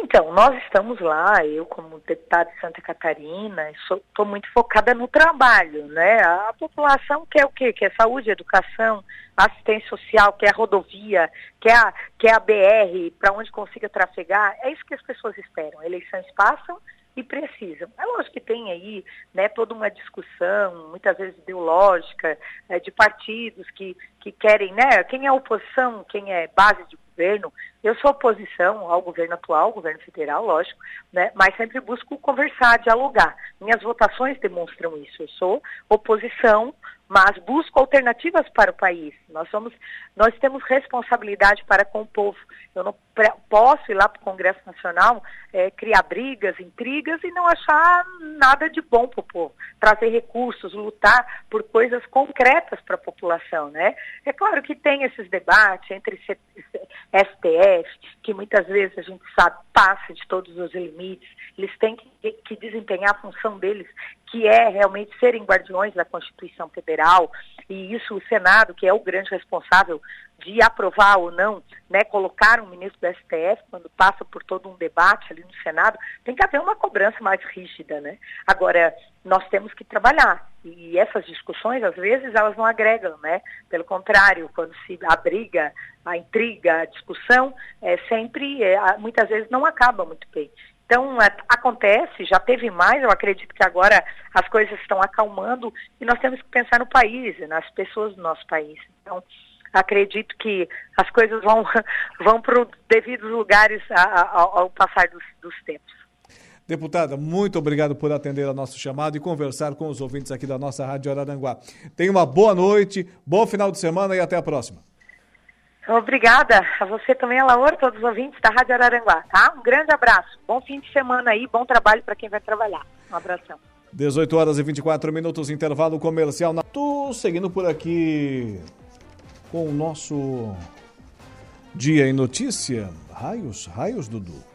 Então, nós estamos lá, eu como deputada de Santa Catarina, estou muito focada no trabalho, né? A população quer o quê? Quer saúde, educação, assistência social, quer rodovia, quer a, quer a BR, para onde consiga trafegar. É isso que as pessoas esperam. Eleições passam e precisam. É lógico que tem aí né, toda uma discussão, muitas vezes ideológica, é, de partidos que, que querem, né? Quem é oposição, quem é base de governo. Eu sou oposição ao governo atual, governo federal, lógico, né? mas sempre busco conversar, dialogar. Minhas votações demonstram isso. Eu sou oposição mas busco alternativas para o país. Nós somos, nós temos responsabilidade para com o povo. Eu não posso ir lá para o Congresso Nacional é, criar brigas, intrigas e não achar nada de bom para o povo. Trazer recursos, lutar por coisas concretas para a população, né? É claro que tem esses debates entre STF, que muitas vezes a gente sabe passa de todos os limites. Eles têm que, que desempenhar a função deles, que é realmente serem guardiões da Constituição Federal. E isso o Senado, que é o grande responsável de aprovar ou não, né, colocar um ministro do STF, quando passa por todo um debate ali no Senado, tem que haver uma cobrança mais rígida, né? Agora, nós temos que trabalhar. E essas discussões, às vezes, elas não agregam, né? Pelo contrário, quando se abriga a intriga, a discussão, é, sempre, é, muitas vezes, não acaba muito bem. Então, é, acontece, já teve mais, eu acredito que agora as coisas estão acalmando e nós temos que pensar no país, nas pessoas do nosso país. Então, acredito que as coisas vão, vão para os devidos lugares ao, ao passar dos, dos tempos. Deputada, muito obrigado por atender a nosso chamado e conversar com os ouvintes aqui da nossa Rádio Araranguá. Tenha uma boa noite, bom final de semana e até a próxima. Obrigada a você também, Alaor, todos os ouvintes da Rádio Araranguá, tá? Um grande abraço, bom fim de semana aí, bom trabalho para quem vai trabalhar. Um abração. 18 horas e 24 minutos, intervalo comercial. Tô seguindo por aqui com o nosso Dia em Notícia. Raios, raios, Dudu.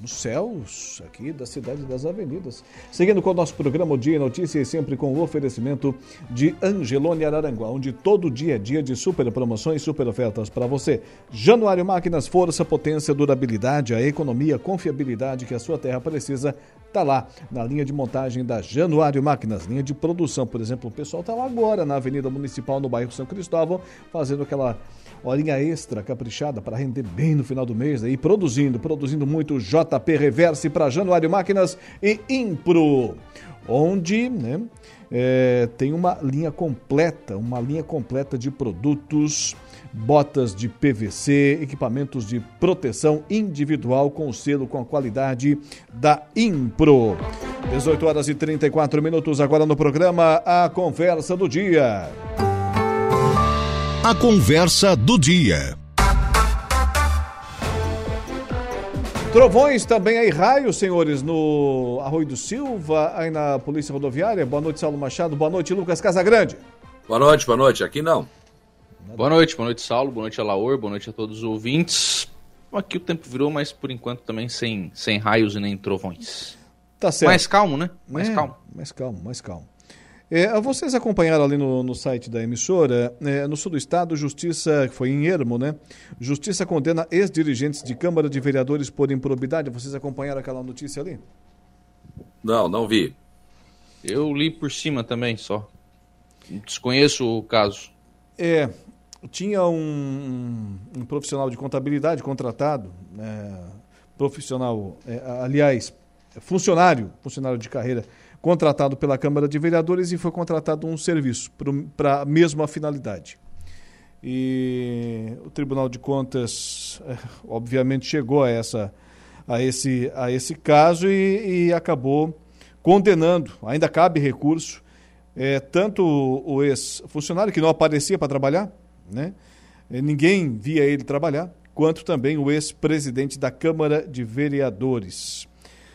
Nos céus aqui da Cidade das Avenidas. Seguindo com o nosso programa o Dia em Notícia e sempre com o oferecimento de Angelone Araranguá, onde todo dia é dia de super promoções, super ofertas para você. Januário Máquinas, força, potência, durabilidade, a economia, confiabilidade que a sua terra precisa está lá na linha de montagem da Januário Máquinas, linha de produção. Por exemplo, o pessoal está lá agora na Avenida Municipal, no bairro São Cristóvão, fazendo aquela horinha extra caprichada para render bem no final do mês aí, produzindo, produzindo muito JP Reverse para Januário Máquinas e Impro, onde né, é, tem uma linha completa, uma linha completa de produtos botas de PVC, equipamentos de proteção individual com selo com a qualidade da Impro. 18 horas e 34 minutos agora no programa A Conversa do Dia. A Conversa do Dia. Trovões também aí, raios, senhores, no Arroio do Silva, aí na Polícia Rodoviária. Boa noite, Saulo Machado. Boa noite, Lucas Casagrande. Boa noite, boa noite. Aqui não. Boa noite, boa noite, Saulo, boa noite, Alaor, boa noite a todos os ouvintes. Aqui o tempo virou, mas por enquanto também sem, sem raios e nem trovões. Tá certo. Mais calmo, né? Mais é, calmo. Mais calmo, mais calmo. É, vocês acompanharam ali no, no site da emissora, é, no sul do estado, Justiça, que foi em Ermo, né? Justiça condena ex-dirigentes de Câmara de Vereadores por improbidade. Vocês acompanharam aquela notícia ali? Não, não vi. Eu li por cima também, só. Desconheço o caso. É, tinha um, um, profissional de contabilidade contratado, é, profissional, é, aliás, funcionário, funcionário de carreira, contratado pela Câmara de Vereadores e foi contratado um serviço para a mesma finalidade. E o Tribunal de Contas, é, obviamente, chegou a, essa, a, esse, a esse caso e, e acabou condenando, ainda cabe recurso, é, tanto o ex-funcionário que não aparecia para trabalhar, né? ninguém via ele trabalhar, quanto também o ex-presidente da Câmara de Vereadores.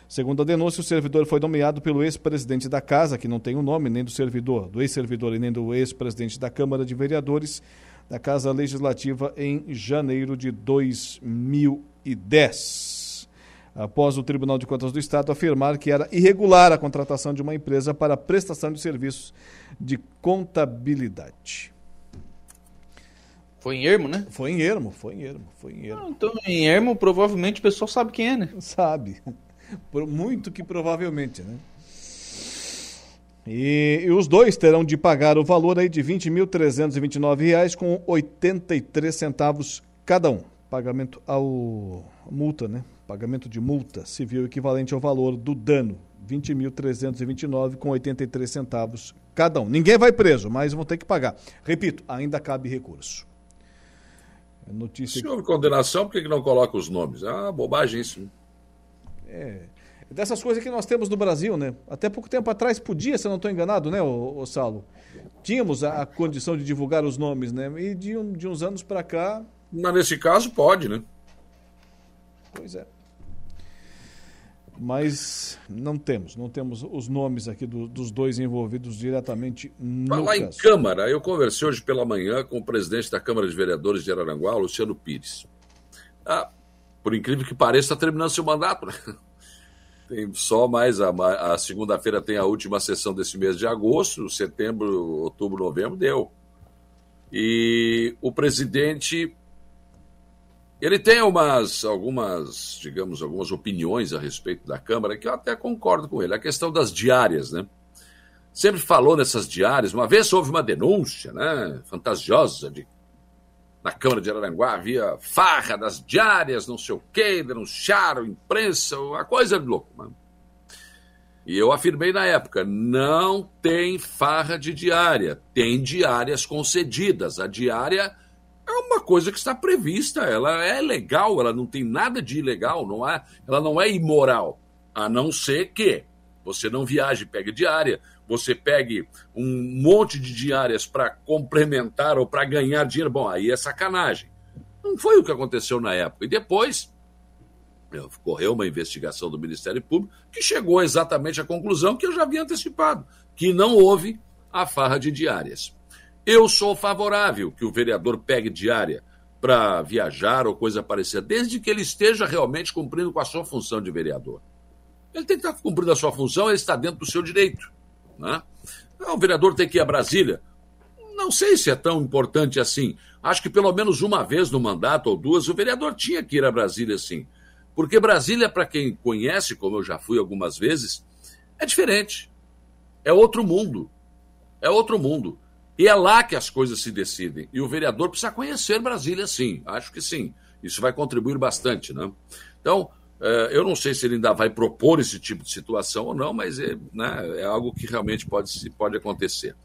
Segundo a denúncia, o servidor foi nomeado pelo ex-presidente da casa, que não tem o nome nem do servidor, do ex-servidor e nem do ex-presidente da Câmara de Vereadores da Casa Legislativa em janeiro de 2010. Após o Tribunal de Contas do Estado afirmar que era irregular a contratação de uma empresa para prestação de serviços de contabilidade. Foi em Ermo, né? Foi em Ermo, foi em Ermo, foi em Ermo. Ah, então, em Ermo, provavelmente o pessoal sabe quem é, né? Sabe. Muito que provavelmente, né? E, e, os dois terão de pagar o valor aí de R$ 20.329 com 83 centavos cada um. Pagamento ao multa, né? Pagamento de multa civil equivalente ao valor do dano, 20.329 com 83 centavos cada um. Ninguém vai preso, mas vão ter que pagar. Repito, ainda cabe recurso. É notícia Se houve condenação, por que não coloca os nomes? Ah, bobagem isso. É, dessas coisas que nós temos no Brasil, né? Até pouco tempo atrás podia, se eu não estou enganado, né, ô, ô Saulo? Tínhamos a, a, condição de divulgar os nomes, né? E de, um, de uns anos para cá. Mas nesse caso pode, né? Pois é. Mas não temos, não temos os nomes aqui do, dos dois envolvidos diretamente no Falar em Câmara, eu conversei hoje pela manhã com o presidente da Câmara de Vereadores de Araranguá, Luciano Pires. Ah, por incrível que pareça, está terminando seu mandato, né? Tem só mais a, a segunda-feira tem a última sessão desse mês de agosto, setembro, outubro, novembro deu. E o presidente ele tem umas, algumas, digamos, algumas opiniões a respeito da Câmara que eu até concordo com ele. A questão das diárias, né? Sempre falou nessas diárias. Uma vez houve uma denúncia, né, fantasiosa de na Câmara de Araranguá havia farra das diárias, não sei o quê, denunciaram, imprensa, uma coisa de louco. Mano. E eu afirmei na época: não tem farra de diária, tem diárias concedidas. A diária é uma coisa que está prevista, ela é legal, ela não tem nada de ilegal, não é, ela não é imoral, a não ser que você não viaje, pegue diária, você pegue um monte de diárias para complementar ou para ganhar dinheiro, bom, aí é sacanagem. Não foi o que aconteceu na época. E depois correu uma investigação do Ministério Público que chegou exatamente à conclusão que eu já havia antecipado, que não houve a farra de diárias. Eu sou favorável que o vereador pegue diária para viajar ou coisa parecida, desde que ele esteja realmente cumprindo com a sua função de vereador. Ele tem que estar cumprindo a sua função, ele está dentro do seu direito. Né? O vereador tem que ir a Brasília. Não sei se é tão importante assim. Acho que pelo menos uma vez no mandato ou duas, o vereador tinha que ir a Brasília sim. Porque Brasília, para quem conhece, como eu já fui algumas vezes, é diferente. É outro mundo. É outro mundo. E é lá que as coisas se decidem. E o vereador precisa conhecer Brasília, sim. Acho que sim. Isso vai contribuir bastante, né? Então, eu não sei se ele ainda vai propor esse tipo de situação ou não, mas é, né, é algo que realmente pode, pode acontecer.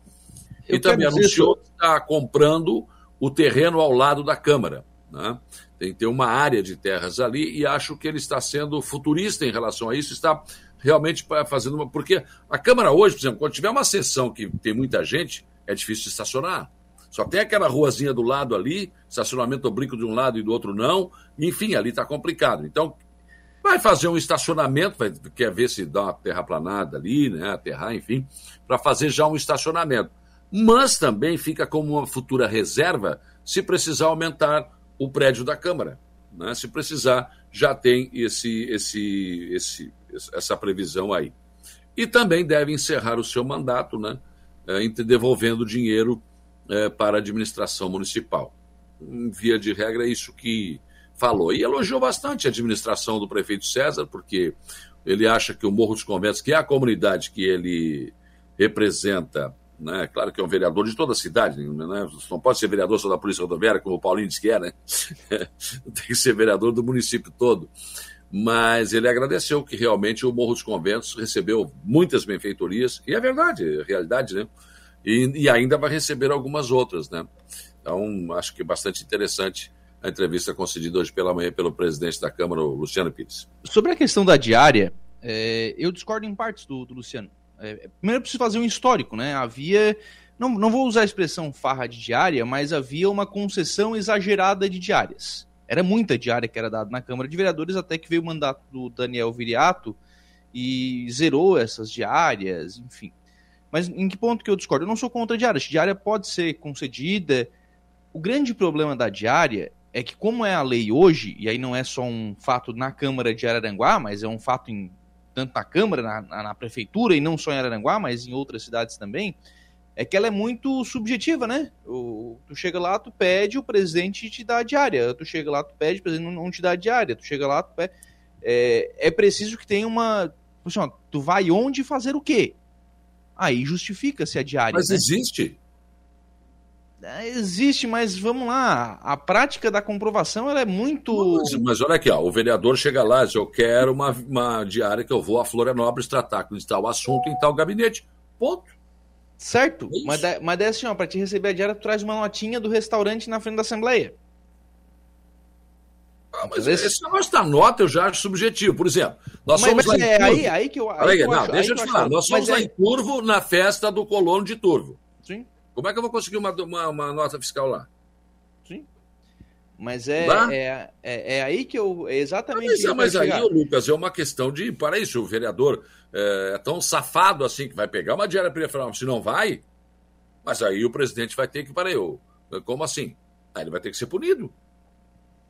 Eu e também anunciou que está comprando o terreno ao lado da Câmara. Né? Tem que ter uma área de terras ali e acho que ele está sendo futurista em relação a isso, está realmente fazendo uma. Porque a Câmara hoje, por exemplo, quando tiver uma sessão que tem muita gente, é difícil de estacionar. Só tem aquela ruazinha do lado ali, estacionamento oblíquo de um lado e do outro não. Enfim, ali está complicado. Então, vai fazer um estacionamento, vai, quer ver se dá uma terraplanada ali, né? Aterrar, enfim, para fazer já um estacionamento. Mas também fica como uma futura reserva se precisar aumentar o prédio da Câmara. Né? Se precisar, já tem esse, esse, esse, essa previsão aí. E também deve encerrar o seu mandato, né? É, devolvendo dinheiro é, para a administração municipal. Via de regra, é isso que falou. E elogiou bastante a administração do prefeito César, porque ele acha que o Morro dos Conventos, que é a comunidade que ele representa, né? Claro que é um vereador de toda a cidade, né? não pode ser vereador só da Polícia Rodoviária, como o Paulinho disse que é, né? Tem que ser vereador do município todo. Mas ele agradeceu que realmente o Morro dos Conventos recebeu muitas benfeitorias, e é verdade, é realidade, né? E, e ainda vai receber algumas outras, né? Então, acho que é bastante interessante a entrevista concedida hoje pela manhã pelo presidente da Câmara, Luciano Pires. Sobre a questão da diária, é, eu discordo em partes do, do Luciano. É, primeiro, eu preciso fazer um histórico, né? Havia. Não, não vou usar a expressão farra de diária, mas havia uma concessão exagerada de diárias. Era muita diária que era dada na Câmara de Vereadores, até que veio o mandato do Daniel Viriato e zerou essas diárias, enfim. Mas em que ponto que eu discordo? Eu não sou contra a diária. A diária pode ser concedida. O grande problema da diária é que, como é a lei hoje, e aí não é só um fato na Câmara de Araranguá, mas é um fato em, tanto na Câmara, na, na, na, Prefeitura, e não só em Araranguá, mas em outras cidades também, é que ela é muito subjetiva, né? O, tu chega lá, tu pede, o presidente te dá a diária. Tu chega lá, tu pede, o presidente não, te dá a diária. Tu chega lá, tu pede. É, é preciso que tenha uma. Assim, ó, tu vai onde fazer o quê? Aí justifica-se a diária. Mas né? existe. É, existe, mas vamos lá, a prática da comprovação ela é muito. Mas, mas olha aqui, ó, o vereador chega lá e diz: Eu quero uma, uma diária que eu vou a Florianópolis tratar com tal assunto em tal gabinete. Ponto. Certo, é mas, mas daí assim, ó, pra te receber a diária, tu traz uma notinha do restaurante na frente da Assembleia. Ah, mas esse negócio da nota eu já acho subjetivo. Por exemplo, nós mas, somos mas lá é em Turvo. aí, aí que eu, aí aí, que eu não, acho, deixa eu te falar. Nós somos Mas lá é- em Turvo na festa do colono de Turvo. Como é que eu vou conseguir uma, uma, uma nota fiscal lá? Sim. Mas é, é, é, é aí que eu. É exatamente Mas, eu mas aí, Lucas, é uma questão de. Para isso, o vereador é, é tão safado assim que vai pegar uma diária preferencial. Se não vai, mas aí o presidente vai ter que. Para eu. Como assim? Aí ele vai ter que ser punido.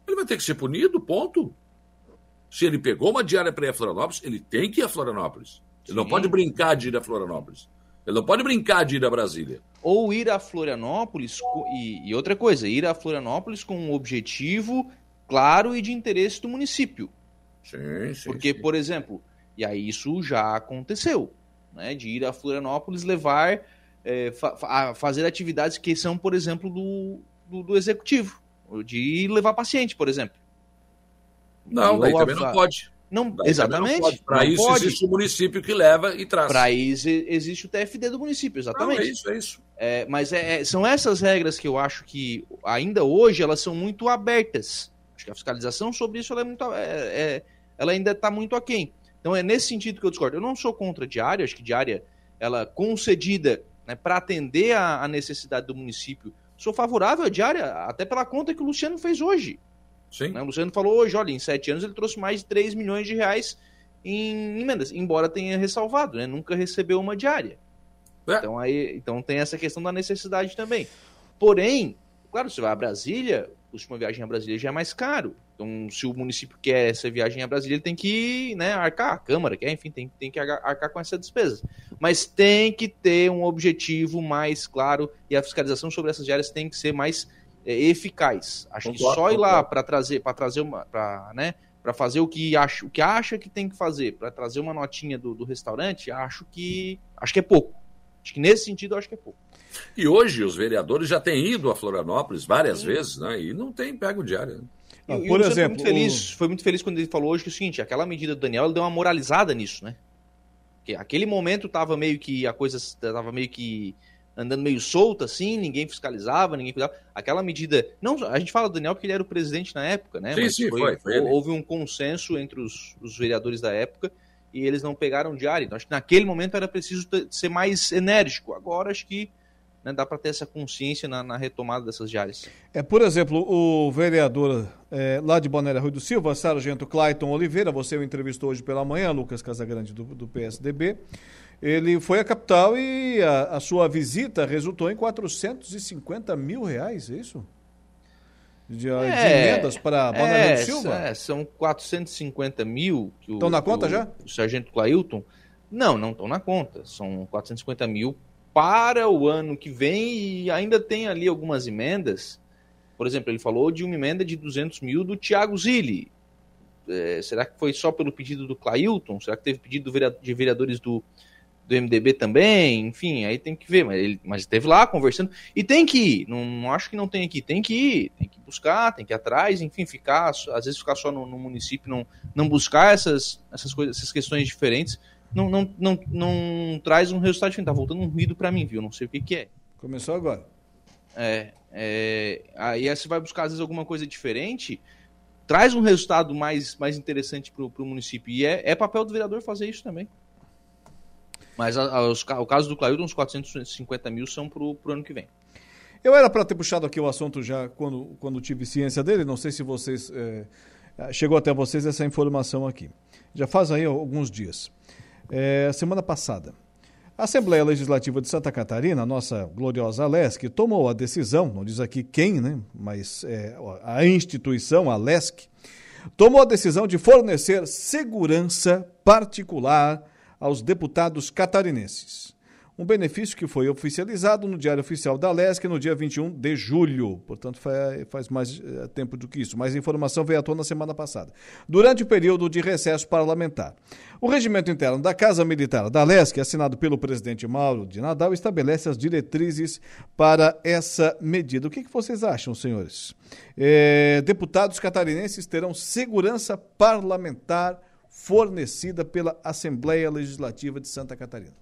Ele vai ter que ser punido, ponto. Se ele pegou uma diária para ir a Florianópolis, ele tem que ir a Florianópolis. Ele não Sim. pode brincar de ir a Florianópolis. Ele não pode brincar de ir a Brasília. Ou ir a Florianópolis e, e outra coisa, ir a Florianópolis com um objetivo claro e de interesse do município. Sim, sim. Porque, por exemplo, e aí isso já aconteceu, né? De ir a Florianópolis levar, é, fa- a fazer atividades que são, por exemplo, do, do, do executivo. De levar paciente, por exemplo. Não, daí também não pode. Não, Daí exatamente. Para isso pode. existe o município que leva e traz. Para isso existe o TFD do município, exatamente. Não, é isso, é isso. É, mas é- é- são essas regras que eu acho que ainda hoje elas são muito abertas. Acho que a fiscalização sobre isso ela é muito, é- é- ela ainda está muito aquém. Então é nesse sentido que eu discordo. Eu não sou contra a diária, acho que diária ela concedida né, para atender a, a necessidade do município. Sou favorável à diária, até pela conta que o Luciano fez hoje. Sim. Né, O Luciano falou hoje, olha, em sete anos ele trouxe mais de 3 milhões de reais em emendas, embora tenha ressalvado, né? Nunca recebeu uma diária. Então, aí, então tem essa questão da necessidade também. Porém, claro, você vai a Brasília, custa uma viagem a Brasília já é mais caro. Então, se o município quer essa viagem a Brasília, ele tem que né, arcar, a Câmara quer, enfim, tem, tem que arcar com essa despesa. Mas tem que ter um objetivo mais claro e a fiscalização sobre essas diárias tem que ser mais é, eficaz. Acho que Concordo, só ir lá para trazer, para trazer uma, para né, para fazer o que acha, o que acha que tem que fazer, para trazer uma notinha do, do restaurante, acho que acho que é pouco. Acho que nesse sentido acho que é pouco. E hoje os vereadores já têm ido a Florianópolis várias vezes, né? E não tem pego diária. né? E, e por o Luciano exemplo, foi muito, feliz, foi muito feliz quando ele falou hoje que é o seguinte, aquela medida do Daniel ele deu uma moralizada nisso, né? Porque aquele momento tava meio que a coisa tava meio que andando meio solta assim, ninguém fiscalizava, ninguém cuidava. Aquela medida, não, a gente fala do Daniel porque ele era o presidente na época, né? Sim, sim, foi, foi ele. houve um consenso entre os, os vereadores da época e eles não pegaram diário. Então acho que naquele momento era preciso ter- ser mais enérgico. Agora acho que né, dá para ter essa consciência na, na retomada dessas diárias. É, por exemplo, o vereador é, lá de Balneário Rui do Silva, Sargento Clayton Oliveira, você o entrevistou hoje pela manhã, Lucas Casagrande, do, do PSDB. Ele foi à capital e a, a sua visita resultou em 450 mil reais, é isso? De, de emendas para Balneário é, do Silva? é, são 450 mil. Estão na conta o- já? O sargento Clailton. Não, não estão na conta. São 450 mil para o ano que vem e ainda tem ali algumas emendas. Por exemplo, ele falou de uma emenda de 200 mil do Thiago Zilli. É, será que foi só pelo pedido do Clailton? Será que teve pedido de vereadores do, do MDB também? Enfim, aí tem que ver. Mas ele mas esteve lá conversando. E tem que ir. Não, não acho que não tem aqui. Tem que ir. Tem que buscar, tem que ir atrás. Enfim, ficar. Às vezes ficar só no, no município, não, não buscar essas, essas, coisas, essas questões diferentes. Não, não, não, não traz um resultado diferente. Tá voltando um ruído para mim, viu? Não sei o que, que é. Começou agora. É, é, aí você vai buscar às vezes alguma coisa diferente, traz um resultado mais, mais interessante para o município. E é, é papel do vereador fazer isso também. Mas a- a- os o caso do Clailton, uns 450 mil são para o ano que vem. Eu era para ter puxado aqui o assunto já quando, quando tive ciência dele, não sei se vocês. eh, chegou até vocês essa informação aqui. Já faz aí alguns dias. Eh, semana passada, a Assembleia Legislativa de Santa Catarina, a nossa gloriosa LESC, tomou a decisão, não diz aqui quem, né? Mas eh, a instituição, a LESC, tomou a decisão de fornecer segurança particular aos deputados catarinenses. Um benefício que foi oficializado no Diário Oficial da LESC no dia 21 de julho. Portanto, fa- faz mais eh, tempo do que isso. Mais informação veio à tona na semana passada. Durante o período de recesso parlamentar. O regimento interno da Casa Militar da LESC, assinado pelo presidente Mauro de Nadal, estabelece as diretrizes para essa medida. O que, vocês acham, senhores? Eh, deputados catarinenses terão segurança parlamentar fornecida pela Assembleia Legislativa de Santa Catarina.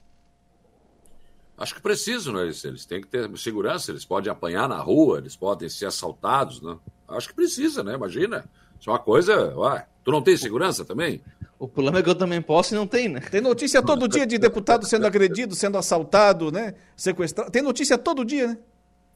Acho que precisam, né? Eles, eles têm que ter segurança, eles podem apanhar na rua, eles podem ser assaltados, né? Acho que precisa, né? Imagina. Isso é uma coisa. Ué, tu não tem segurança também? O problema é que eu também posso e não tem, né? Tem notícia todo dia de deputado sendo agredido, sendo assaltado, né? Sequestrado. Tem notícia todo dia, né?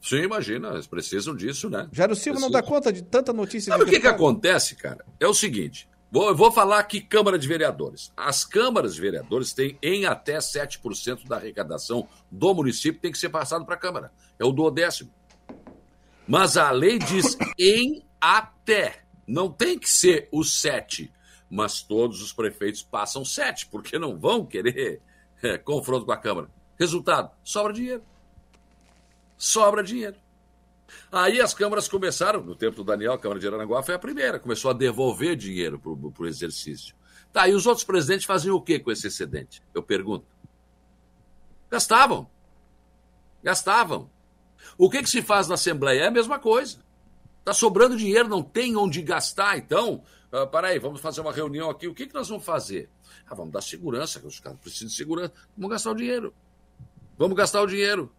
Sim, imagina, eles precisam disso, né? Jairo Silva não dá conta de tanta notícia. Sabe o que, que acontece, cara? É o seguinte: vou, vou falar aqui Câmara de Vereadores. As câmaras de vereadores têm em até 7% da arrecadação do município tem que ser passado para a Câmara. É o duodécimo. Mas a lei diz em até. Não tem que ser o 7%. Mas todos os prefeitos passam 7%, porque não vão querer é, confronto com a Câmara. Resultado: sobra dinheiro. Sobra dinheiro. Aí as câmaras começaram, no tempo do Daniel, a Câmara de Aranaguá foi a primeira, começou a devolver dinheiro para o exercício. Tá, e os outros presidentes faziam o que com esse excedente? Eu pergunto. Gastavam. Gastavam. O que, que se faz na Assembleia? É a mesma coisa. Está sobrando dinheiro, não tem onde gastar, então. Uh, para aí, vamos fazer uma reunião aqui. O que, que nós vamos fazer? Ah, vamos dar segurança, que os caras precisam de segurança. Vamos gastar o dinheiro. Vamos gastar o dinheiro.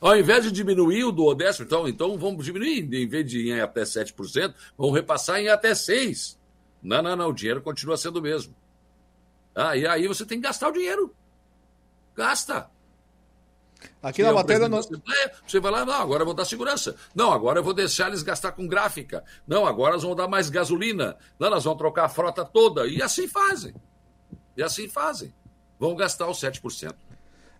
Ao invés de diminuir o do Odessa, então, então vamos diminuir. Em vez de ir em até 7%, vamos repassar em até 6%. Não, não, não. O dinheiro continua sendo o mesmo. Ah, e aí você tem que gastar o dinheiro. Gasta. Aqui na matéria. Não... Você vai lá, não, agora eu vou dar segurança. Não, agora eu vou deixar eles gastar com gráfica. Não, agora nós vamos dar mais gasolina. Não, nós vamos trocar a frota toda. E assim fazem. E assim fazem. Vão gastar os 7%.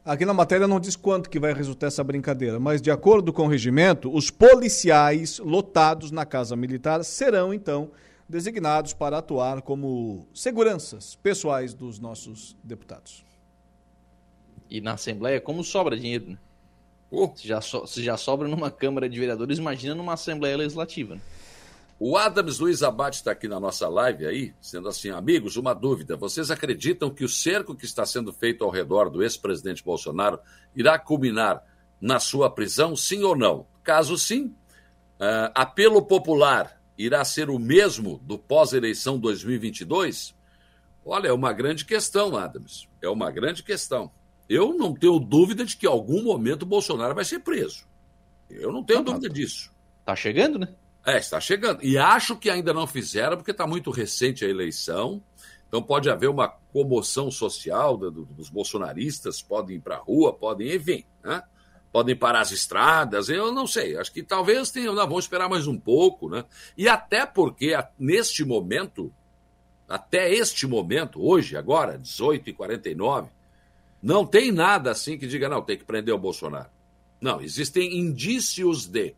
Aqui na matéria não diz quanto que vai resultar essa brincadeira, mas de acordo com o regimento, os policiais lotados na Casa Militar serão, então, designados para atuar como seguranças pessoais dos nossos deputados. E na Assembleia, como sobra dinheiro, né? Oh. Se, já so, se já sobra numa Câmara de Vereadores, imagina numa Assembleia Legislativa. Né? O Adams Luiz Abate está aqui na nossa live aí, sendo assim, amigos, uma dúvida. Vocês acreditam que o cerco que está sendo feito ao redor do ex-presidente Bolsonaro irá culminar na sua prisão, sim ou não? Caso sim, uh, apelo popular irá ser o mesmo do pós-eleição 2022? Olha, é uma grande questão, Adams. É uma grande questão. Eu não tenho dúvida de que em algum momento o Bolsonaro vai ser preso. Eu não tenho tá, dúvida disso. Tá chegando, né? É, está chegando. E acho que ainda não fizeram, porque está muito recente a eleição. Então pode haver uma comoção social dos bolsonaristas, podem ir para a rua, podem, enfim, né? podem parar as estradas, eu não sei. Acho que talvez tenham, não, vamos esperar mais um pouco, né? E até porque, neste momento, até este momento, hoje, agora, 18h49, não tem nada assim que diga, não, tem que prender o Bolsonaro. Não, existem indícios de.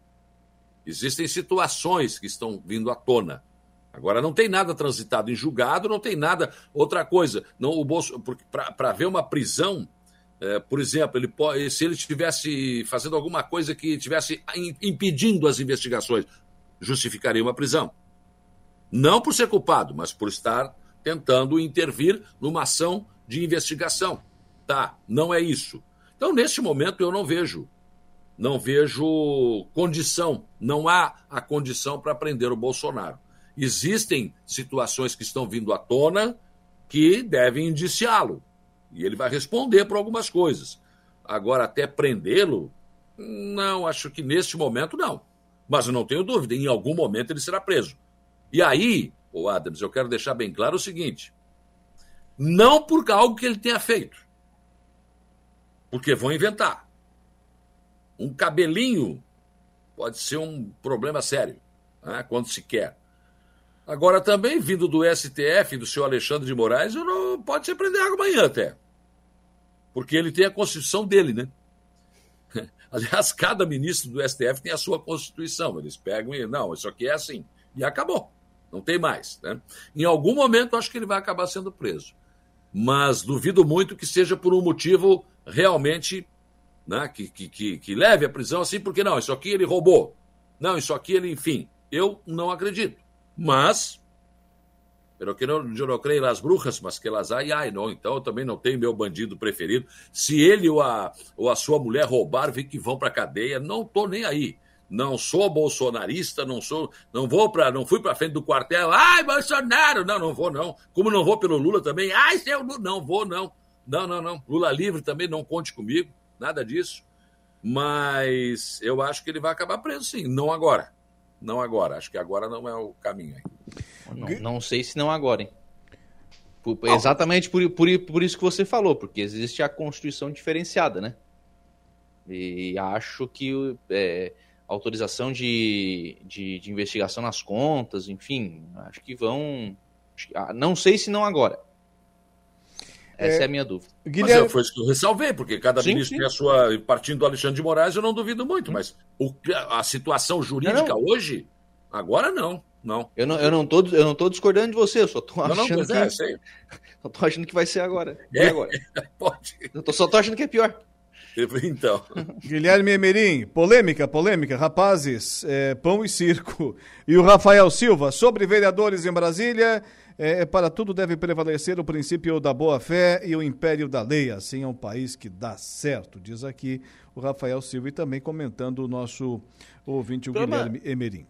Existem situações que estão vindo à tona. Agora, não tem nada transitado em julgado, não tem nada. Outra coisa, não o Bolso, para ver uma prisão, é, por exemplo, ele pode, se ele estivesse fazendo alguma coisa que estivesse impedindo as investigações, justificaria uma prisão. Não por ser culpado, mas por estar tentando intervir numa ação de investigação. Tá, não é isso. Então, neste momento, eu não vejo. Não vejo condição. Não há a condição para prender o Bolsonaro. Existem situações que estão vindo à tona que devem indiciá-lo. E ele vai responder por algumas coisas. Agora, até prendê-lo, não, acho que neste momento não. Mas eu não tenho dúvida, em algum momento ele será preso. E aí, o Adams, eu quero deixar bem claro o seguinte: não por algo que ele tenha feito. Porque vão inventar. Um cabelinho pode ser um problema sério, né, quando se quer. Agora, também, vindo do STF, do senhor Alexandre de Moraes, não, pode ser prender amanhã até. Porque ele tem a Constituição dele, né? Aliás, cada ministro do STF tem a sua Constituição. Eles pegam e, não, isso aqui é assim. E acabou. Não tem mais. Né? Em algum momento, acho que ele vai acabar sendo preso. Mas duvido muito que seja por um motivo realmente né, que, que, que, leve à prisão assim, porque não, isso aqui ele roubou. Não, isso aqui ele, enfim. Eu não acredito. Mas, pero que eu não creio nas bruxas, mas que elas ai, ai, não. Então eu também não tenho meu bandido preferido. Se ele ou a, ou a sua mulher roubar, vê que vão para cadeia, não tô nem aí. Não sou bolsonarista, não sou, não vou para, não fui para frente do quartel. Ai, Bolsonaro, não, não vou não. Como não vou pelo Lula também. Ai, seu Lula, não vou não. Não, não, não. Lula livre também, não conte comigo, nada disso. Mas eu acho que ele vai acabar preso, sim. Não agora. não agora. Acho que agora não é o caminho. Não, não sei se não agora, hein? Por, exatamente por, por, por isso que você falou, porque existe a Constituição diferenciada, né? E acho que é, autorização de, de, de, investigação nas contas, enfim, acho que vão. Ah, não sei se não agora. Essa é, é a minha dúvida. Guilherme... Mas foi isso que eu ressalvei, porque cada sim, ministro sim. tem a sua. Partindo do Alexandre de Moraes, eu não duvido muito, mas o, a situação jurídica não, não. hoje, agora não. Não. Eu não, eu não, tô, eu não tô discordando de você, eu só tô achando não, não, que. É, sei. Eu tô achando que vai ser agora. É, agora. pode. Eu tô, só tô achando que é pior. Então. Guilherme Emerim, polêmica, polêmica. Rapazes, é, pão e circo. E o Rafael Silva, sobre vereadores em Brasília. É, para tudo deve prevalecer o princípio da boa-fé e o império da lei. Assim é um país que dá certo, diz aqui o Rafael Silva e também comentando o nosso ouvinte, o Problema, Guilherme Emerim.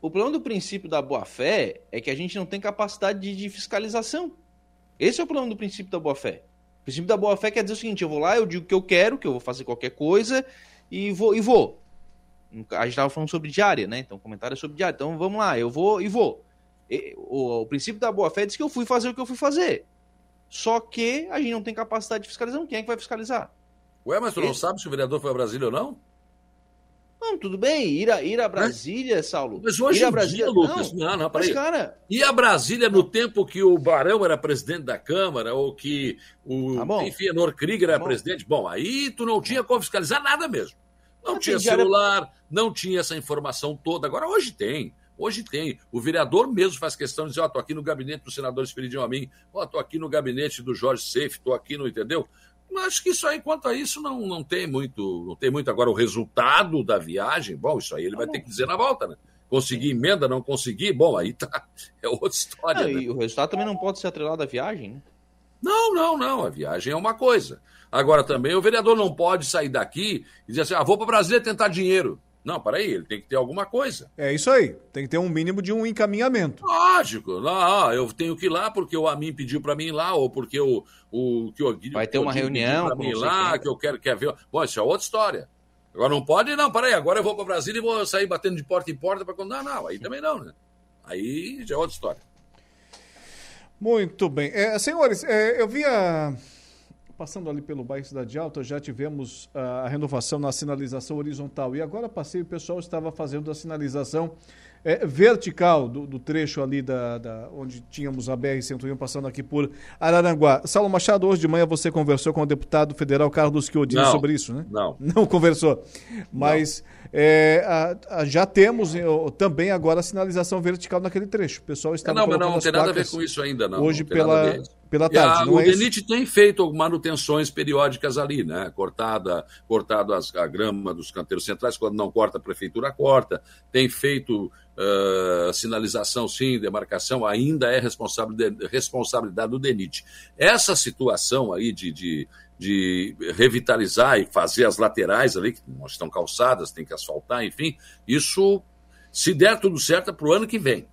O problema do princípio da boa-fé é que a gente não tem capacidade de, de fiscalização. Esse é o problema do princípio da boa-fé. O princípio da boa-fé quer dizer o seguinte: eu vou lá, eu digo que eu quero, que eu vou fazer qualquer coisa e vou. E vou. A gente estava falando sobre diária, né? Então, comentário é sobre diária. Então, vamos lá, eu vou e vou o, o princípio da boa-fé diz que eu fui fazer o que eu fui fazer. Só que a gente não tem capacidade de fiscalização. Quem é que vai fiscalizar? Ué, mas tu não sabe se o vereador foi a Brasília ou não? Não, tudo bem, ir a, ir a Brasília, é? Saulo. Mas hoje ir a Brasília, dia, Lucas, não, não, não peraí. cara... E a Brasília no tempo que o Barão era presidente da Câmara, ou que o, tá enfim, Enor Krieger era tá presidente, bom, aí tu não tinha como fiscalizar nada mesmo. Não, não tinha celular, era... não tinha essa informação toda. Agora, hoje tem. Hoje tem. O vereador mesmo faz questão de dizer, ó, oh, tô aqui no gabinete do senador Espiridião Amin, ó, oh, tô aqui no gabinete do Jorge Seif, tô aqui no, entendeu? Mas acho que isso aí, quanto a isso, não, não tem muito, não tem muito. Agora, o resultado da viagem, bom, isso aí ele vai ter que dizer na volta, né? Conseguir emenda, não conseguir, bom, aí tá. É outra história. Não, né? E o resultado também não pode ser atrelado à viagem, né? Não, não, não. A viagem é uma coisa. Agora também o vereador não pode sair daqui e dizer assim: ah, vou para Brasília tentar dinheiro. Não, peraí, ele tem que ter alguma coisa. É isso aí. Tem que ter um mínimo de um encaminhamento. Lógico. Não, eu tenho que ir lá porque o Amin pediu para mim ir lá, ou porque o, o que o Vai ter uma reunião para mim lá, que eu quero quer ver. Bom, isso é outra história. Agora não pode, não, peraí, agora eu vou para Brasília e vou sair batendo de porta em porta para Não, não, aí também não, né? Aí já é outra história. Muito bem. É, senhores, é, eu via passando ali pelo bairro Cidade Alta, já tivemos uh, a renovação na sinalização horizontal. E agora passei, o pessoal estava fazendo a sinalização é, vertical do, do, trecho ali da, da, onde tínhamos a BR-101 passando aqui por Araranguá. Saulo Machado, hoje de manhã você conversou com o deputado federal Carlos Chiodini sobre isso, né? Não. Não conversou. Mas é, a, a, já temos também agora a sinalização vertical naquele trecho. O pessoal está Não, mas não, não tem nada a ver com isso ainda, não. Hoje não pela, pela tarde. A, o é DENIT tem feito manutenções periódicas ali, né? Cortada, cortado as, a grama dos canteiros centrais, quando não corta, a prefeitura corta. Tem feito uh, sinalização, sim, demarcação, ainda é responsabilidade do DENIT. Essa situação aí de, de de revitalizar e fazer as laterais ali, que não estão calçadas, tem que asfaltar, enfim, isso, se der tudo certo, é para o ano que vem,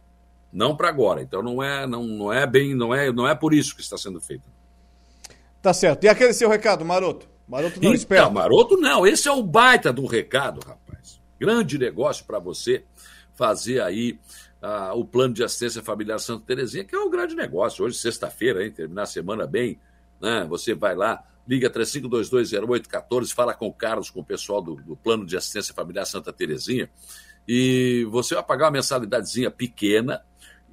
não para agora. Então não é, não, não é bem, não é, não é por isso que está sendo feito. Tá certo. E aquele seu recado, Maroto? Maroto não então, espera. Maroto não, esse é o baita do recado, rapaz. Grande negócio para você fazer aí ah, o plano de assistência familiar Santa Terezinha, que é um grande negócio. Hoje, sexta-feira, hein, terminar a semana bem, né? Você vai lá, liga 35220814, fala com o Carlos, com o pessoal do, do Plano de Assistência Familiar Santa Terezinha, e você vai pagar uma mensalidadezinha pequena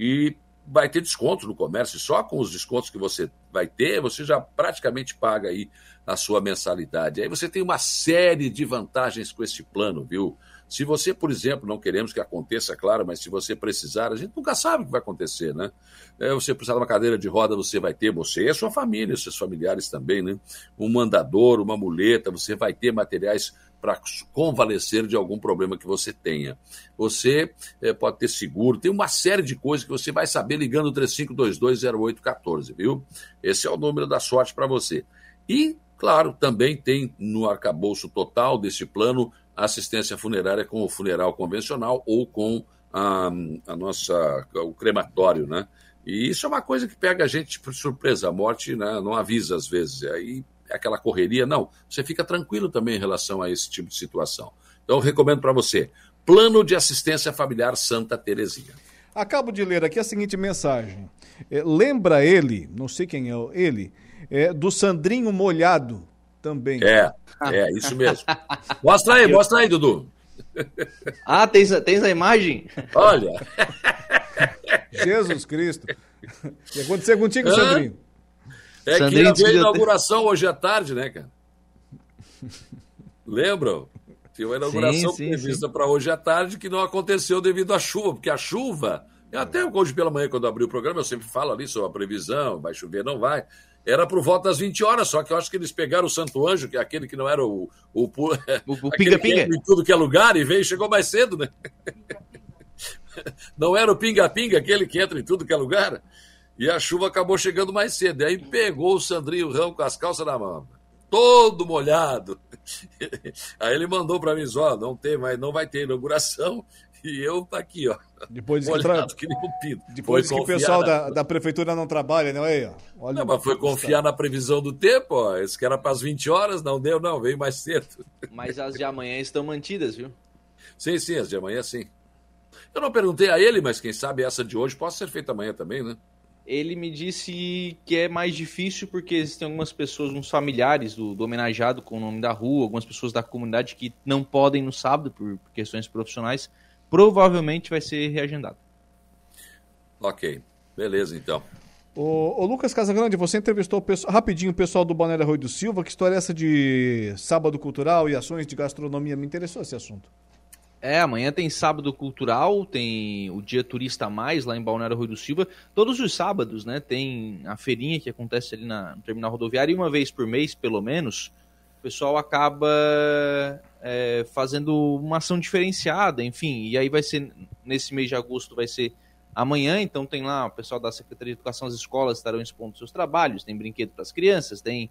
e vai ter desconto no comércio. Só com os descontos que você vai ter, você já praticamente paga aí a sua mensalidade. Aí você tem uma série de vantagens com esse plano, viu? Se você, por exemplo, não queremos que aconteça, claro, mas se você precisar, a gente nunca sabe o que vai acontecer, né? É, você precisar de uma cadeira de roda, você vai ter, você e a sua família, seus familiares também, né? Um mandador, uma muleta, você vai ter materiais para convalescer de algum problema que você tenha. Você é, pode ter seguro, tem uma série de coisas que você vai saber ligando o 35220814, viu? Esse é o número da sorte para você. E, claro, também tem no arcabouço total desse plano assistência funerária com o funeral convencional ou com a, a nossa o crematório, né? E isso é uma coisa que pega a gente por surpresa. A morte né, não avisa às vezes. Aí aquela correria. Não, você fica tranquilo também em relação a esse tipo de situação. Então, eu recomendo para você. Plano de Assistência Familiar Santa Terezinha. Acabo de ler aqui a seguinte mensagem. É, lembra ele, não sei quem é ele, é, do Sandrinho Molhado também. É, é, isso mesmo. Mostra aí, mostra aí, Dudu. Ah, tens, tens a imagem? Olha. Jesus Cristo. O que aconteceu contigo, Hã? Sandrinho? É Sandrinho que a inauguração hoje à tarde, né, cara? Lembram? Tinha uma inauguração sim, prevista para hoje à tarde que não aconteceu devido à chuva, porque a chuva, até hoje pela manhã, quando abri o programa, eu sempre falo ali sobre a previsão, vai chover, não vai. Era por volta das 20 horas, só que eu acho que eles pegaram o Santo Anjo, que é aquele que não era o. O, o, o pinga-pinga. Em tudo que é lugar e veio chegou mais cedo, né? Não era o pinga-pinga, aquele que entra em tudo que é lugar. E a chuva acabou chegando mais cedo. E aí pegou o Sandrinho Rão com as calças na mão todo molhado. Aí ele mandou para mim, ó, não tem mais, não vai ter inauguração. E eu tá aqui, ó. Depois molhado, que, tra... que. Depois foi que o pessoal na... da, da prefeitura não trabalha, não é? Olha não, mas foi confiar na previsão do tempo, ó. Esse que era para as 20 horas, não deu, não, veio mais cedo. Mas as de amanhã estão mantidas, viu? Sim, sim, as de amanhã sim. Eu não perguntei a ele, mas quem sabe essa de hoje possa ser feita amanhã também, né? Ele me disse que é mais difícil porque existem algumas pessoas, uns familiares do, do, homenageado com o nome da rua, algumas pessoas da comunidade que não podem no sábado por, questões profissionais. Provavelmente vai ser reagendado. Ok, beleza então. O, o Lucas Casagrande, você entrevistou o pessoal, rapidinho o pessoal do Balneário Rui do Silva. Que história é essa de sábado cultural e ações de gastronomia? Me interessou esse assunto. É, amanhã tem sábado cultural, tem o dia turista mais lá em Balneário Rui do Silva. Todos os sábados, né? Tem a feirinha que acontece ali na, no terminal rodoviário e uma vez por mês, pelo menos, o pessoal acaba é, fazendo uma ação diferenciada, enfim. E aí vai ser, nesse mês de agosto, vai ser amanhã, então tem lá o pessoal da Secretaria de Educação, as escolas estarão expondo seus trabalhos, tem brinquedo para as crianças, tem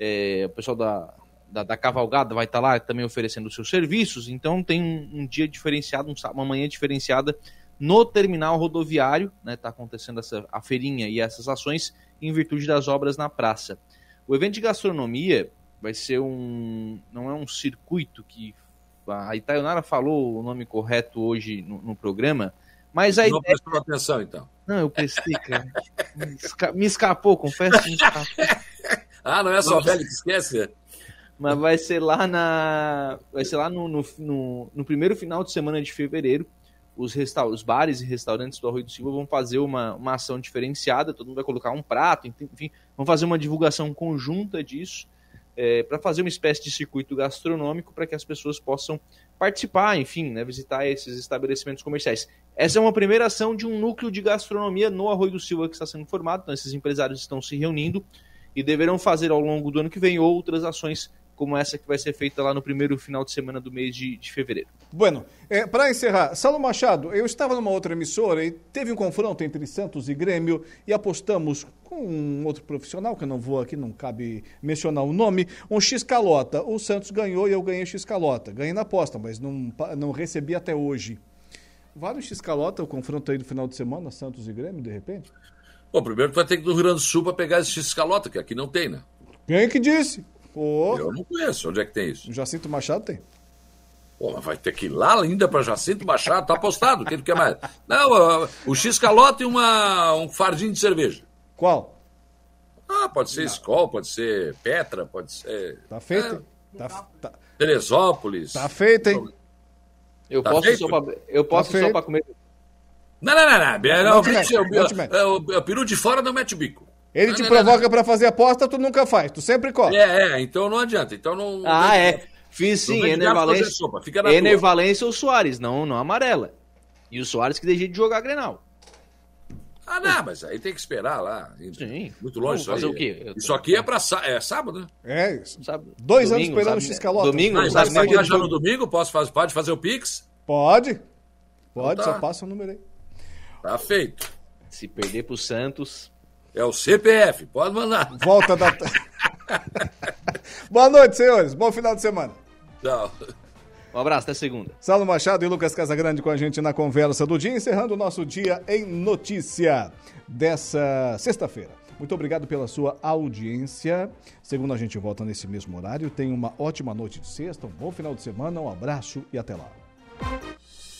é, o pessoal da da, da, cavalgada vai estar tá lá também oferecendo seus serviços, então tem um, um dia diferenciado, um, uma manhã diferenciada no terminal rodoviário, né, está acontecendo essa, a feirinha e essas ações em virtude das obras na praça. O evento de gastronomia vai ser um, não é um circuito que a Itaionara falou o nome correto hoje no, no programa, mas a não ideia... prestou atenção, então. Não, eu prestei, cara. me escapou, confesso que me escapou. ah, não é só velho que esquece? Mas vai ser lá na. Vai ser lá no, no, no, no primeiro final de semana de fevereiro. Os, resta os bares e restaurantes do Arroio do Silva vão fazer uma, uma ação diferenciada, todo mundo vai colocar um prato, enfim, vão fazer uma divulgação conjunta disso, é, para fazer uma espécie de circuito gastronômico para que as pessoas possam participar, enfim, né, visitar esses estabelecimentos comerciais. Essa é uma primeira ação de um núcleo de gastronomia no Arroio do Silva que está sendo formado, então esses empresários estão se reunindo e deverão fazer ao longo do ano que vem outras ações como essa que vai ser feita lá no primeiro final de semana do mês de, de fevereiro. Bueno, é, para encerrar, Saulo Machado, eu estava numa outra emissora e teve um confronto entre Santos e Grêmio e apostamos com um outro profissional, que eu não vou aqui, não cabe mencionar o nome, um X-Calota. O Santos ganhou e eu ganhei X-Calota. Ganhei na aposta, mas não, não recebi até hoje. Vale o X-Calota, o confronto aí do final de semana, Santos e Grêmio, de repente? Bom, primeiro tu vai ter que ir no Rio Grande do Sul para pegar esse X-Calota, que aqui não tem, né? Quem que disse? Oh. Eu não conheço. Onde é que tem isso? Jacinto Machado tem. Pô, vai ter que ir lá ainda para Jacinto Machado, tá apostado. Quem quer mais? Não, uh, o X-Calote e uma, um fardinho de cerveja. Qual? Ah, pode ser Skol, pode ser Petra, pode ser. Tá feito. É, tá, tá, Teresópolis. Tá feito, hein? Eu tá posso feito? só pra, eu posso tá só para comer. Não, não, não, não. não, não, não, não o, peru de fora não mete bico. Ele te provoca para fazer aposta, tu nunca faz, tu sempre corre. É, é, então não adianta. Então não. Ah, é. Fiz sim, Enervalência. Enervalência ou Soares, não, não amarela. E o Soares que deixei de jogar Grenal. Ah, não, mas aí tem que esperar lá. Sim. Muito longe isso aí. o quê? Isso aqui é, pra, é sábado, né? É, isso. Sábado. Dois domingo, anos esperando o X-Calota. Domingo, mas, sabe, vai viajar no domingo? Posso fazer, pode fazer o Pix? Pode. Pode, então tá. só passa o número aí. Tá feito. Se perder pro Santos. É o CPF, pode mandar. Volta da. Boa noite, senhores. Bom final de semana. Tchau. Um abraço, até segunda. Saulo Machado e Lucas Casagrande com a gente na conversa do dia, encerrando o nosso dia em notícia dessa sexta-feira. Muito obrigado pela sua audiência. Segundo a gente volta nesse mesmo horário. Tenha uma ótima noite de sexta, um bom final de semana, um abraço e até lá.